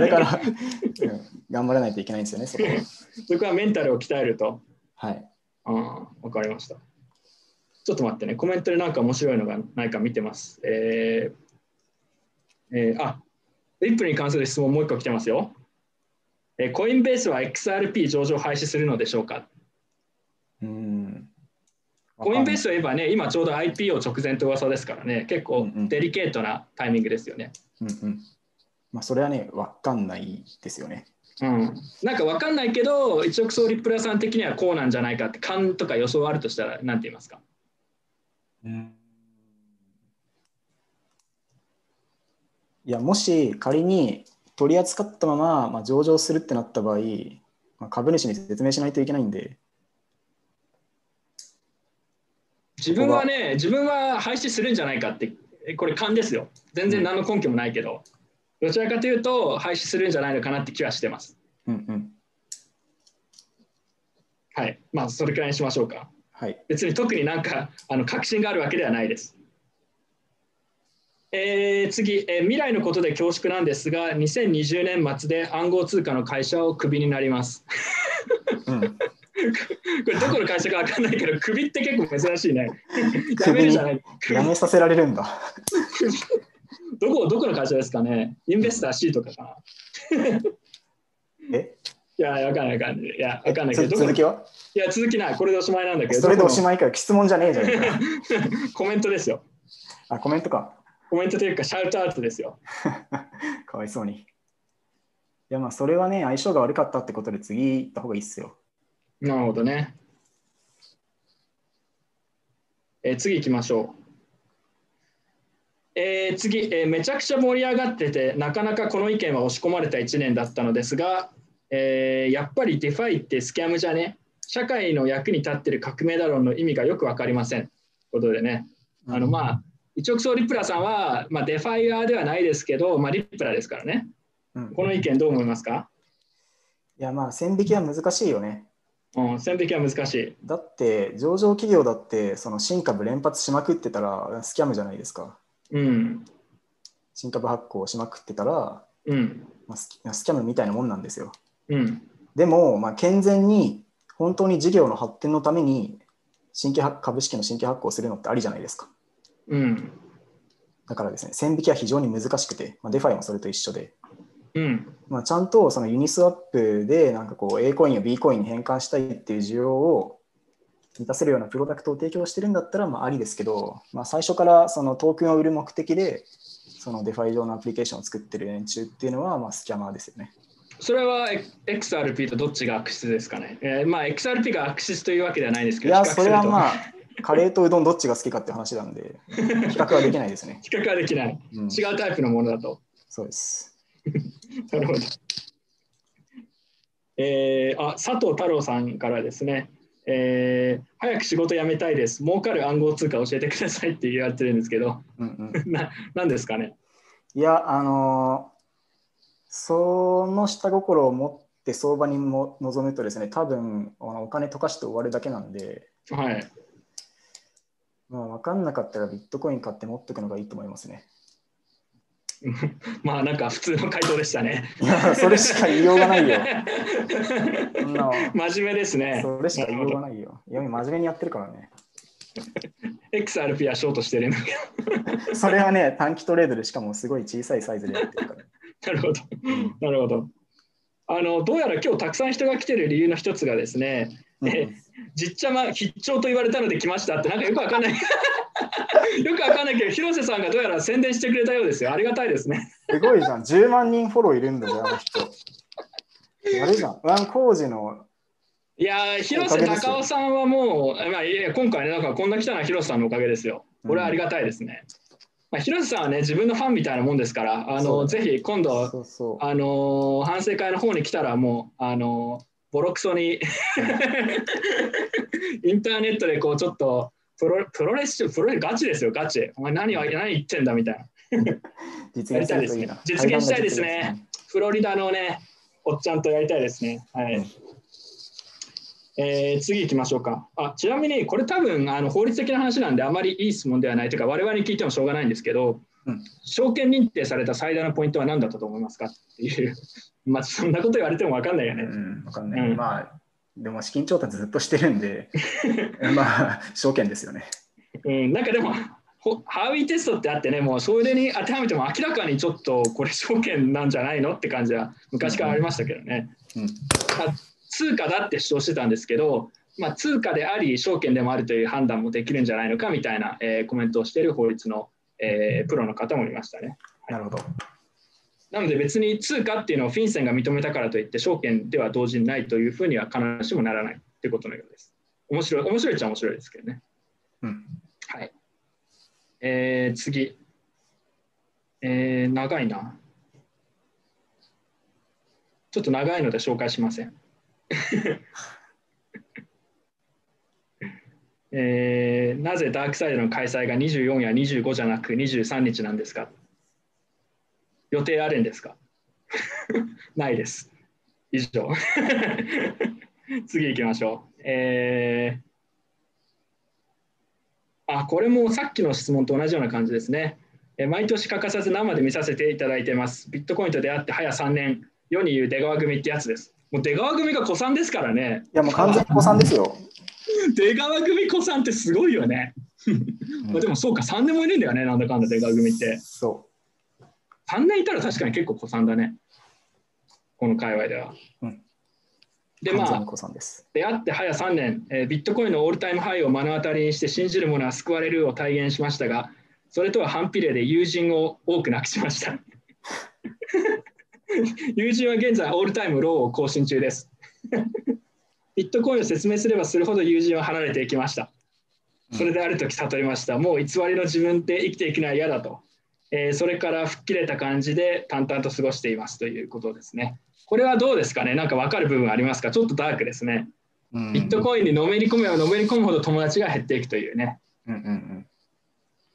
S2: だから、うん頑張らないといけないんですよね、そこは。
S1: そこはメンタルを鍛えると。
S2: はい。
S1: ああ、わかりました。ちょっと待ってね、コメントでなんか面白いのがないか見てます。えーえーあ、リップルに関する質問もう一個来てますよ。えーコインベースは XRP 上場廃止するのでしょうか？
S2: うん。
S1: コインベースといえばね、今ちょうど IPO 直前と噂ですからね、結構
S2: うんうん
S1: デリケートなタイミングですよね。
S2: うんうん。まあ、それはね、わかんないですよね。
S1: うん、なんかわかんないけど、一億総リップラーさん的にはこうなんじゃないかって、勘とか予想あるとしたら、なんて言いますか？
S2: いや、もし仮に取り扱ったまま、まあ、上場するってなった場合、まあ、株主に説明しないといけないんで、
S1: 自分はね、自分は廃止するんじゃないかって、えこれ勘ですよ。全然何の根拠もないけど、どちらかというと、廃止するんじゃないのかなって気はしてます。
S2: うんうん。
S1: はい。まあ、それくらいにしましょうか。
S2: はい。
S1: 別に特になんかあの確信があるわけではないです。えー次、えー未来のことで恐縮なんですが、2020年末で暗号通貨の会社をクビになります。
S2: うん、
S1: これどこの会社かわかんないけど、クビって結構珍しいね。やめるじゃない。
S2: やめさせられるんだ。
S1: どこどこの会社ですかねインベスター C とかかな
S2: え？
S1: いや、わかんない、わかんない。いや、わかんないけど、
S2: つ続きは？い
S1: や、続きない。これでおしまいなんだけど、
S2: それでおし
S1: い。
S2: まいかよ。質問じゃねえじゃん。
S1: コメントですよ。
S2: あ、コメントか。
S1: コメントというか、シャウトアウトですよ。
S2: かわいそうに。いや、まあ、それはね、相性が悪かったってことで次行った方がいいっすよ。
S1: なるほどね。えー次行きましょう。えー次、えーめちゃくちゃ盛り上がってて、なかなかこの意見は押し込まれた1年だったのですが、えーやっぱり DeFi って scam じゃね？社会の役に立ってる革命だろうの意味がよく分かりません。ということでね、あのまあ、一億総リップラさんは、まあ、デファイアーではないですけど、まあ、リップラですからね。
S2: うん
S1: この意見どう思いますか、
S2: いや、まあ、線引きは難しいよね。
S1: うん、線引きは難しい。
S2: だって、上場企業だって、その新株連発しまくってたら、スキャムじゃないですか。
S1: うん。
S2: 新株発行しまくってたら、
S1: うん。
S2: まあ、スキスキャムみたいなもんなんですよ。
S1: うん。
S2: でも、まあ、健全に本当に事業の発展のために新規発株式の新規発行するのってありじゃないですか。
S1: うん。
S2: だからですね、線引きは非常に難しくて、まあ、 DeFi もそれと一緒で、
S1: うん。
S2: まあ、ちゃんとそのユニスワップでなんかこう A コインを B コインに変換したいっていう需要を満たせるようなプロダクトを提供してるんだったらまあありですけど、まあ、最初からそのトークンを売る目的でその DeFi 上のアプリケーションを作ってる連中っていうのはまあ scammer ですよね。
S1: それは XRP とどっちが悪質ですかね？えーまあ XRP が悪質というわけではないですけど、
S2: いや、それはまあ、カレーとうどんどっちが好きかって話なんで、比較はできないですね。
S1: 比較はできない。
S2: うん、
S1: 違うタイプのものだと。
S2: そうです。
S1: なるほど。えーあ佐藤太郎さんからですね、えー早く仕事辞めたいです。儲かる暗号通貨教えてくださいって言われてるんですけど、
S2: うんうん、
S1: ななんですかね？
S2: いや、あのーその下心を持って相場にも臨むとですね、多分あのお金溶かして終わるだけなんで、
S1: はい。
S2: まあ、分かんなかったらビットコイン買って持っておくのがいいと思いますね。
S1: まあなんか普通の回答でしたね。
S2: それしか言いようがないよ。
S1: 真面目ですね。
S2: それしか言いようが
S1: な
S2: いよ。いや、真面目にやってるからね。
S1: XRP はショートしてるんだけ
S2: それはね、短期トレードでしかもすごい小さいサイズでやってるから。
S1: ど。なるほど。なるほど。あのどうやら今日たくさん人が来てる理由の一つがですね、
S2: う
S1: じっちゃま必聴と言われたので来ましたってなんかよくわかんない よくわかんないけど広瀬さんがどうやら宣伝してくれたようですよありがたいですね
S2: すごいじゃん。10万人フォローいるんだよ、あの人。あれじゃん。ワン工事の。
S1: いやー広瀬隆夫さんはもう、まあ、いや今回ねなんかこんな来たのは広瀬さんのおかげですよこれはありがたいですね、まあ、広瀬さんはね自分のファンみたいなもんですからあのぜひ今度
S2: そうそう。
S1: あのー反省会の方に来たらもうあのーボロクソに インターネットでこうちょっとプロプロレスプロレスガチですよガチ。お前何は何言ってんだみたいな。
S2: 実現するといいな。
S1: 実現したいですね。フロリダのねおっちゃんとやりたいですね。はい、
S2: うん
S1: えー次行きましょうか。あちなみにこれ多分あの法律的な話なんであまりいい質問ではない。というか我々に聞いてもしょうがないんですけど、
S2: うん。
S1: 証券認定された最大のポイントは何だったと思いますか？っていう。まあそんなこと言われても分かんないよね、
S2: うん、わかんない。
S1: うん。
S2: まあ、でも資金調達ずっとしてるんで、まあ、証券ですよね。
S1: うん、なんかでもほハービーテストってあってねもうそれに当てはめても明らかにちょっとこれ証券なんじゃないの？って感じは昔からありましたけどね、
S2: うん。
S1: まあ通貨だって主張してたんですけど、まあ、通貨であり証券でもあるという判断もできるんじゃないのかみたいな、えーコメントをしている法律の、えープロの方もいましたね。
S2: なるほど。
S1: なので別に通貨っていうのをフィンセンが認めたからといって証券では同時にないというふうには必ずしもならないということのようです。面白い面白いっちゃ面白いですけどね。
S2: うん。
S1: はい。えー次。えー長いな。ちょっと長いので紹介しません。えーなぜダークサイドの開催が24や25じゃなく23日なんですか？予定あるんですか？ないです。以上。次行きましょう。えーあ、これもさっきの質問と同じような感じですね。毎年欠かさず生で見させていただいてます。ビットコインと出会って早3年、世に言う出川組ってやつです。もう出川組が古参ですからね。
S2: いや、もう完全に子さんですよ。
S1: 出川組古参ってすごいよね。まあでもそうか、3年もいるんだよね、なんだかんだ出川組って。
S2: そ
S1: 3年いたら確かに結構古参だね。この界隈では。
S2: うん
S1: で、まあ。出会って早3年、えービットコインのオールタイムハイを目の当たりにして信じる者は救われるを体現しましたが、それとは反比例で友人を多くなくしました。友人は現在オールタイムローを更新中です。ビットコインを説明すればするほど友人は離れていきました。それである時悟りました。もう偽りの自分で生きていくのは嫌だと。えーそれから吹っ切れた感じで淡々と過ごしていますということですね。これはどうですかね？なんか分かる部分ありますか？ちょっとダークですね。
S2: うん
S1: ビットコインにのめり込めばのめり込むほど友達が減っていくというね。
S2: うんうんうん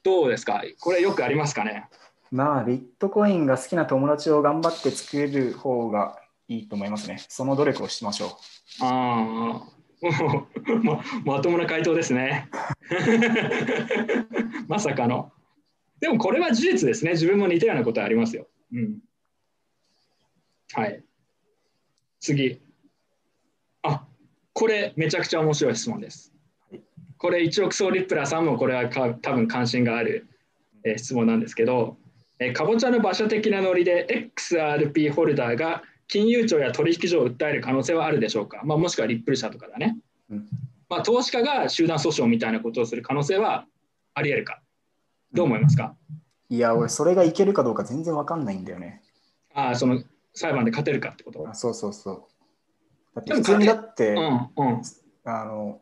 S1: どうですかこれよくありますかね
S2: まあ、ビットコインが好きな友達を頑張って作れる方がいいと思いますね。その努力をしましょう。
S1: ああ、も うままともな回答ですね。まさかの。でもこれは事実ですね。自分も似たようなことありますよ。うん。はい。次。あこれめちゃくちゃ面白い質問です。これ一億総リップラーさんもこれはか多分関心がある、えー質問なんですけど、えーかぼちゃの馬車的なノリで XRP ホルダーが金融庁や取引所を訴える可能性はあるでしょうか、まあ、もしくはリップル社とかだね。
S2: うん
S1: まあ、投資家が集団訴訟みたいなことをする可能性はあり得るか。どう思いますか、
S2: いや、俺、それがいけるかどうか全然わかんないんだよね。
S1: ああ、その裁判で勝てるかってこと？
S2: あそうそうそう。だって普通にだって、
S1: うんうん。
S2: あの、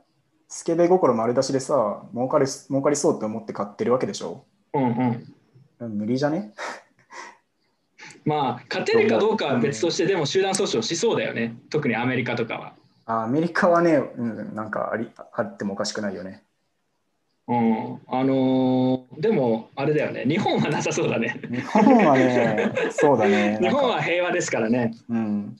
S2: スケベ心丸出しでさ、儲かる儲かりそうって思って買ってるわけでしょ？
S1: うんうん。
S2: 無理じゃね？
S1: まあ、勝てるかどうかは別として、でも集団訴訟しそうだよね。特にアメリカとかは。
S2: あアメリカはね、うん、なんかありあってもおかしくないよね。
S1: うん。あのーでも、あれだよね。日本はなさそうだね。
S2: 日本はね、そうだね。
S1: 日本は平和ですからね。
S2: うん。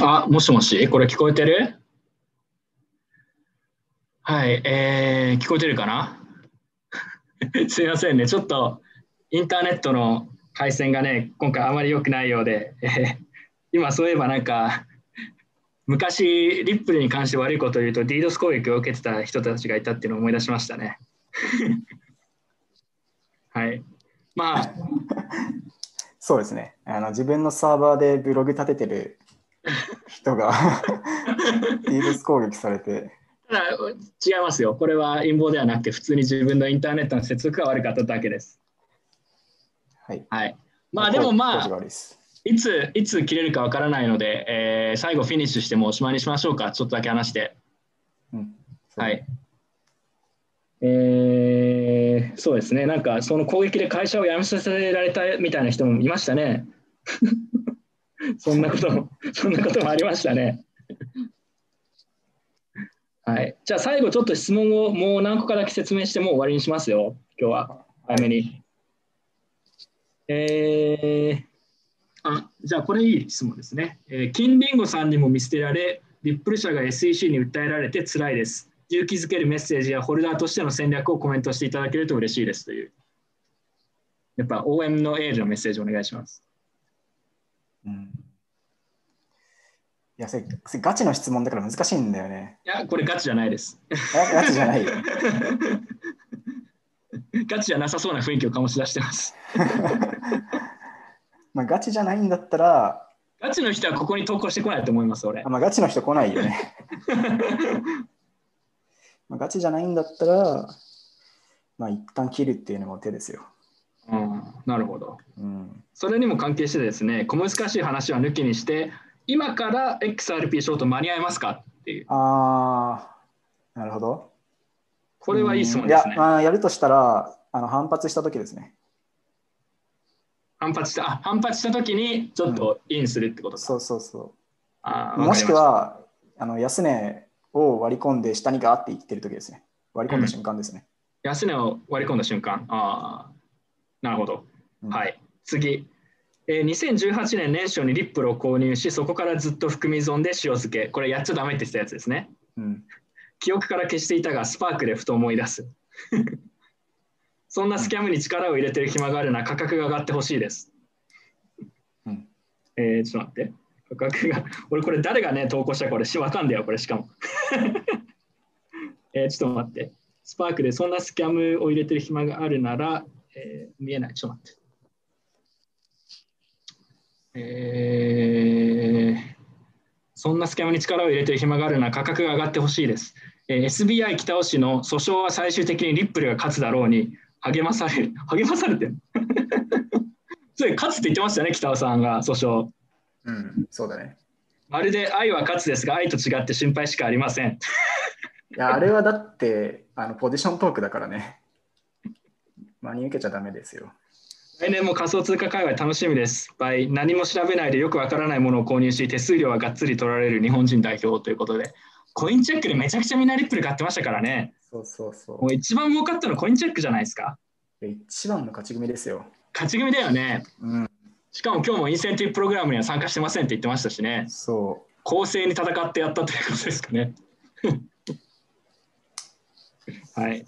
S1: あ、もしもし、これ聞こえてる？はい、えー、聞こえてるかな？すいませんね、ちょっとインターネットの回線がね、今回あまり良くないようで、えー、今そういえばなんか、昔、リップルに関して悪いことを言うと、DDoS 攻撃を受けてた人たちがいたっていうのを思い出しましたね。はい。まあ。
S2: そうですねあの。自分のサーバーでブログ立ててる人が DDoS 攻撃されて。
S1: ただ違いますよ。これは陰謀ではなくて、普通に自分のインターネットの接続が悪かっただけです。
S2: はい。
S1: はい、まあでもまあ、いついつ切れるかわからないので、えー、最後フィニッシュしてもおしまいにしましょうか。ちょっとだけ話して。
S2: うん、
S1: はい。えー、そうですね。なんかその攻撃で会社を辞めさせられたみたいな人もいましたね。そんなことも、そんなこともありましたね。はい。じゃあ最後ちょっと質問をもう何個かだけ説明してもう終わりにしますよ。今日は。早めに。えー、あ、じゃあこれいい質問ですね。えー、金リンゴさんにも見捨てられ、リップル社が SEC に訴えられて辛いです。勇気づけるメッセージやホルダーとしての戦略をコメントしていただけると嬉しいですという。やっぱ応援のエールのメッセージお願いします。
S2: うん、いやそれ、ガチの質問だから難しいんだよね。
S1: いや、これガチじゃないです。
S2: ガチじゃない？よ。
S1: ガチじゃなさそうな雰囲気を醸し出してます。
S2: まあガチじゃないんだったら。
S1: ガチの人はここに投稿してこないと思います、俺。
S2: あまあ、ガチの人来ないよね。まあガチじゃないんだったら、まあ一旦切るっていうのも手ですよ。
S1: うん、なるほど、
S2: うん。
S1: それにも関係してですね、小難しい話は抜きにして、今から XRP ショート間に合いますかっていう。
S2: ああ、なるほど。
S1: これはいい質問ですね。
S2: いや、まあ、やるとしたら、あの反発したときですね。
S1: 反発したあ反発したときにちょっとインするってことか、
S2: うん、そうそうそう。
S1: あ
S2: もしくは、あの安値を割り込んで下にガーっていってるときですね。割り込んだ瞬間ですね。
S1: うん、安値を割り込んだ瞬間。ああ、なるほど。うん、はい。次。えー、2018年年初にリップルを購入し、そこからずっと含み損で塩漬け。これやっちゃダメって言ったやつですね。
S2: うん、
S1: 記憶から消していたが、スパークでふと思い出す。そんなスキャムに力を入れてる暇があるなら価格が上がってほしいです。
S2: うん、
S1: えー、ちょっと待って。価格が、俺これ誰がね、投稿したかこれしわかんだよ、これしかも。えー、ちょっと待って。スパークでそんなスキャムを入れてる暇があるなら、えー、見えない。ちょっと待って。えー、そんなスキャムに力を入れてる暇があるなら価格が上がってほしいです。えー、SBI 北尾市の訴訟は最終的にリップルが勝つだろうに励まされる。励まされてる それ勝つって言ってましたね、北尾さんが訴訟。
S2: うん、そうだね。
S1: まるで愛は勝つですが、愛と違って心配しかありません。
S2: いや、あれはだってあのポジショントークだからね。真に受けちゃだめですよ。
S1: 来年も仮想通貨界隈楽しみです。場合、何も調べないでよくわからないものを購入し、手数料はがっつり取られる日本人代表ということで、コインチェックでめちゃくちゃみんなリップル買ってましたからね。
S2: そうそうそう。
S1: もう一番儲かったのコインチェックじゃないですか。
S2: 一番の勝ち組ですよ。
S1: 勝ち組だよね。
S2: うん。
S1: しかも今日もインセンティブプログラムには参加してませんって言ってましたしね。
S2: そう。
S1: 公正に戦ってやったということですかね。はい。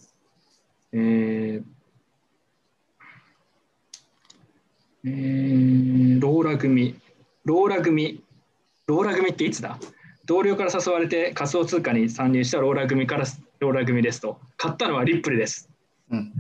S1: えー、えー、ローラ組、ローラ組、ローラ組っていつだ？同僚から誘われて仮想通貨に参入したローラ組からローラ組ですと。買ったのはリップルです。
S2: うん、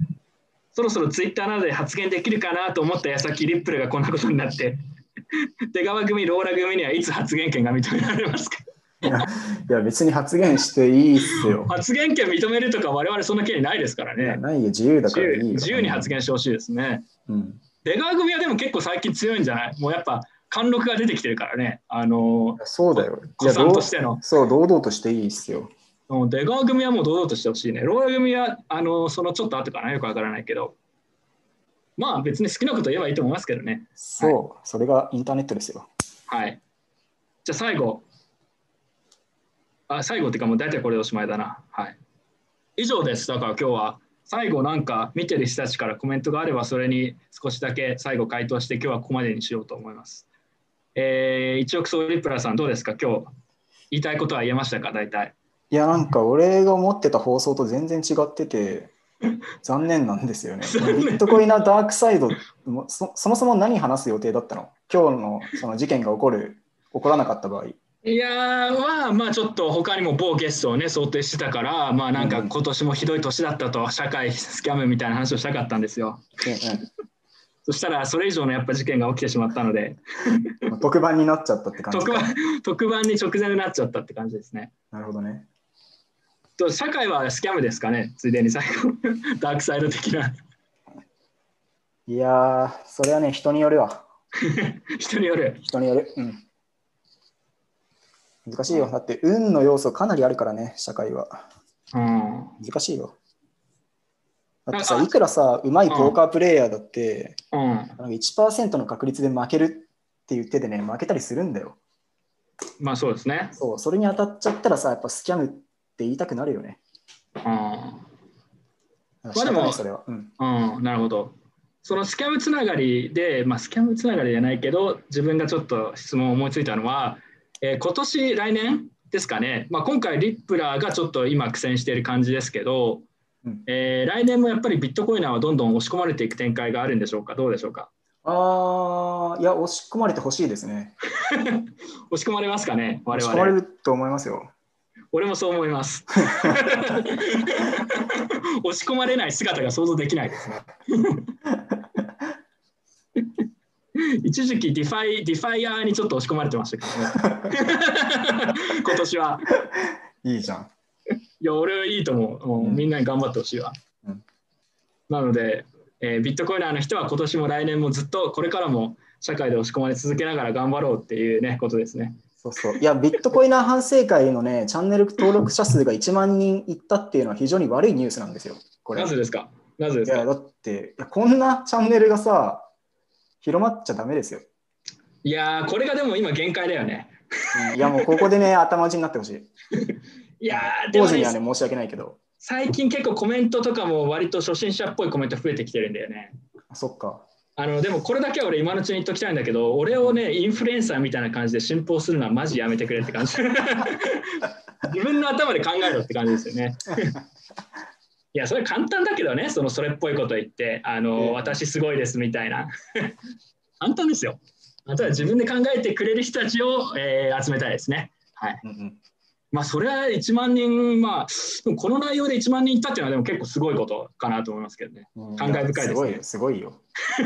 S1: そろそろツイッターなどで発言できるかなと思った矢先、リップルがこんなことになって、出川組、ローラ組にはいつ発言権が認められますか？
S2: いやいや別に発言していいっすよ。
S1: 発言権認めるとか我々そんな権利ないですからね。
S2: ないよ、自由だからいい
S1: 自由に発言してほしいですね。
S2: うん、
S1: 出川組はでも結構最近強いんじゃない？もうやっぱ貫禄が出てきてるからね。あの
S2: そうだよ。
S1: 子さんとしての。
S2: そう、堂々としていいっすよ。
S1: 出川組はもう堂々としてほしいね。ローラ組はあのそのちょっと後かな、よくわからないけど。まあ別に好きなこと言えばいいと思いますけどね。
S2: そう、はい、それがインターネットですよ。
S1: はい。じゃあ最後。あ、最後っていうかもう大体これおしまいだな。はい。以上です。だから今日は最後なんか見てる人たちからコメントがあればそれに少しだけ最後回答して今日はここまでにしようと思います。えー、一億総リプラさん、どうですか、今日言いたいことは言えましたか、大体。
S2: いや、なんか俺が思ってた放送と全然違ってて、残念なんですよね。ビットコインなダークサイドそ、そもそも何話す予定だったの？今日のその事件が起こる、起こらなかった場合。
S1: いやまあまあちょっと他にも某ゲストをね想定してたからまあなんか今年もひどい年だったと、社会スキャムみたいな話をしたかったんですよ。そしたらそれ以上のやっぱ事件が起きてしまったので
S2: 特番になっちゃったって感じ
S1: 特番特番に直前になっちゃったって感じですね。
S2: なるほどね。
S1: と社会はスキャムですかね？ついでに最後 ダークサイド的な。
S2: いやそれはね人によるわ。
S1: 人による。
S2: 人による。うん難しいよ。だって運の要素かなりあるからね、社会は。
S1: うん、
S2: 難しいよ。だってさ、いくらさ、うまいポーカープレイヤーだって、
S1: うん、
S2: 1%の確率で負けるって言っててね、負けたりするんだよ。
S1: まあそうですね。
S2: そう、それに当たっちゃったらさ、やっぱスキャムって言いたくなるよね。
S1: うん。ま
S2: あでも、それは。
S1: うん、うん、なるほど。そのスキャムつながりで、まあ、スキャムつながりじゃないけど、自分がちょっと質問を思いついたのは、えー、今年来年ですかね、まあ、今回リップラーがちょっと今苦戦している感じですけど、うん、えー、来年もやっぱりビットコイナーはどんどん押し込まれていく展開があるんでしょうかどうでしょうか
S2: ああ、いや、押し込まれてほしいですね。
S1: 押し込まれますかね、
S2: 我々。押し込まれると思いますよ。
S1: 俺もそう思います。押し込まれない姿が想像できないですね。一時期ディファイ、ディファイヤーにちょっと押し込まれてましたけどね。今年は。
S2: いいじゃん。
S1: いや、俺はいいと思う。もうみんなに頑張ってほしいわ。うん、なので、えー、ビットコイナーの人は今年も来年もずっとこれからも社会で押し込まれ続けながら頑張ろうっていうね、ことですね。
S2: そうそう。いや、ビットコイナー反省会のね、チャンネル登録者数が1万人いったっていうのは非常に悪いニュースなんですよ。
S1: これなぜですか？なぜですか？
S2: いや、だって、こんなチャンネルがさ、広まっちゃダメですよ。
S1: いやこれがでも今限界だよね。
S2: いや、もうここでね、頭打ちになってほしい。
S1: いや
S2: でも、ね、にはね、申し訳ないけど。
S1: 最近結構コメントとかも割と初心者っぽいコメント増えてきてるんだよね。
S2: そっか。
S1: あのでもこれだけは俺今のうちに言っときたいんだけど、俺をね、インフルエンサーみたいな感じで信奉するのはマジやめてくれって感じ。自分の頭で考えろって感じですよね。いや、それ簡単だけどね、そのそれっぽいこと言って、あの、私すごいですみたいな。簡単ですよ。ただ自分で考えてくれる人たちを、えー、集めたいですね。はい。うんうんまあ、それは1万人、まあ、この内容で1万人いったっていうのはでも結構すごいことかなと思いますけどね。感慨深いですね。
S2: すごいよ。い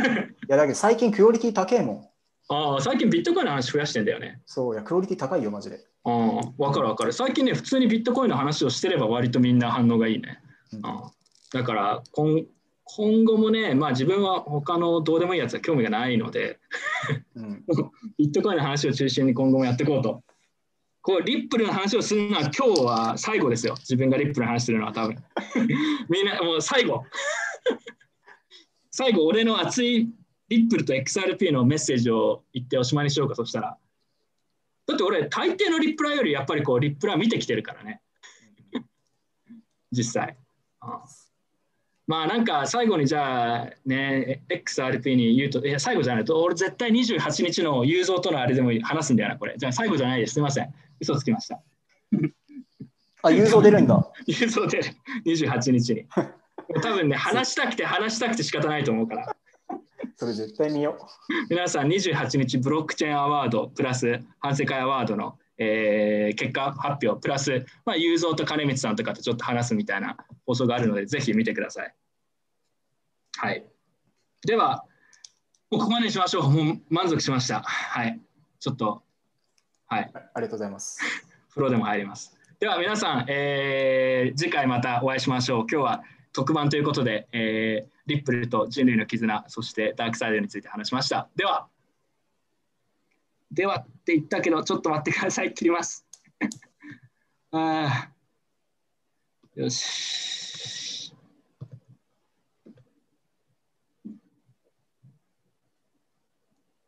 S2: や、だけど最近クオリティ高いもん。
S1: ああ、最近ビットコインの話増やしてんだよね。
S2: そう、いや、クオリティ高いよ、マジで。
S1: ああ、わかるわかる。最近ね、普通にビットコインの話をしてれば割とみんな反応がいいね。あだから今今後もね、まあ、自分は他のどうでもいいやつは興味がないのでうん、ビットコインの話を中心に今後もやっていこうと。こうリップルの話をするのは今日は最後ですよ。自分がリップルの話するのは多分。みんなもう最後。最後、俺の熱いリップルと XRP のメッセージを言っておしまいにしようか、そしたら。だって俺、大抵のリップラーよりやっぱりこうリップラー見てきてるからね。実際。まあなんか最後にじゃあね XRP に言うといや最後じゃないと俺絶対28日の雄三とのあれでも話すんだよなこれ。じゃあ最後じゃないです。すみません。嘘つきました。
S2: あ雄三出るんだ。
S1: 雄三出る。28日に。多分ね話したくて話したくて仕方ないと思うから。
S2: それ絶対見よう。
S1: 皆さん28日ブロックチェーンアワードプラス反省会アワードのえー、結果発表プラス、まあ、雄三と金光さんとかとちょっと話すみたいな放送があるので、ぜひ見てください。はい。では、ここまでにしましょう。もう満足しました。はい。ちょっと、はい。
S2: ありがとうございます。
S1: 風呂でも入ります。では皆さん、えー、次回またお会いしましょう。今日は特番ということで、えー、リップルと人類の絆、そしてダークサイドについて話しました。では、ではって言ったけど、ちょっと待ってください。切ります。あよし。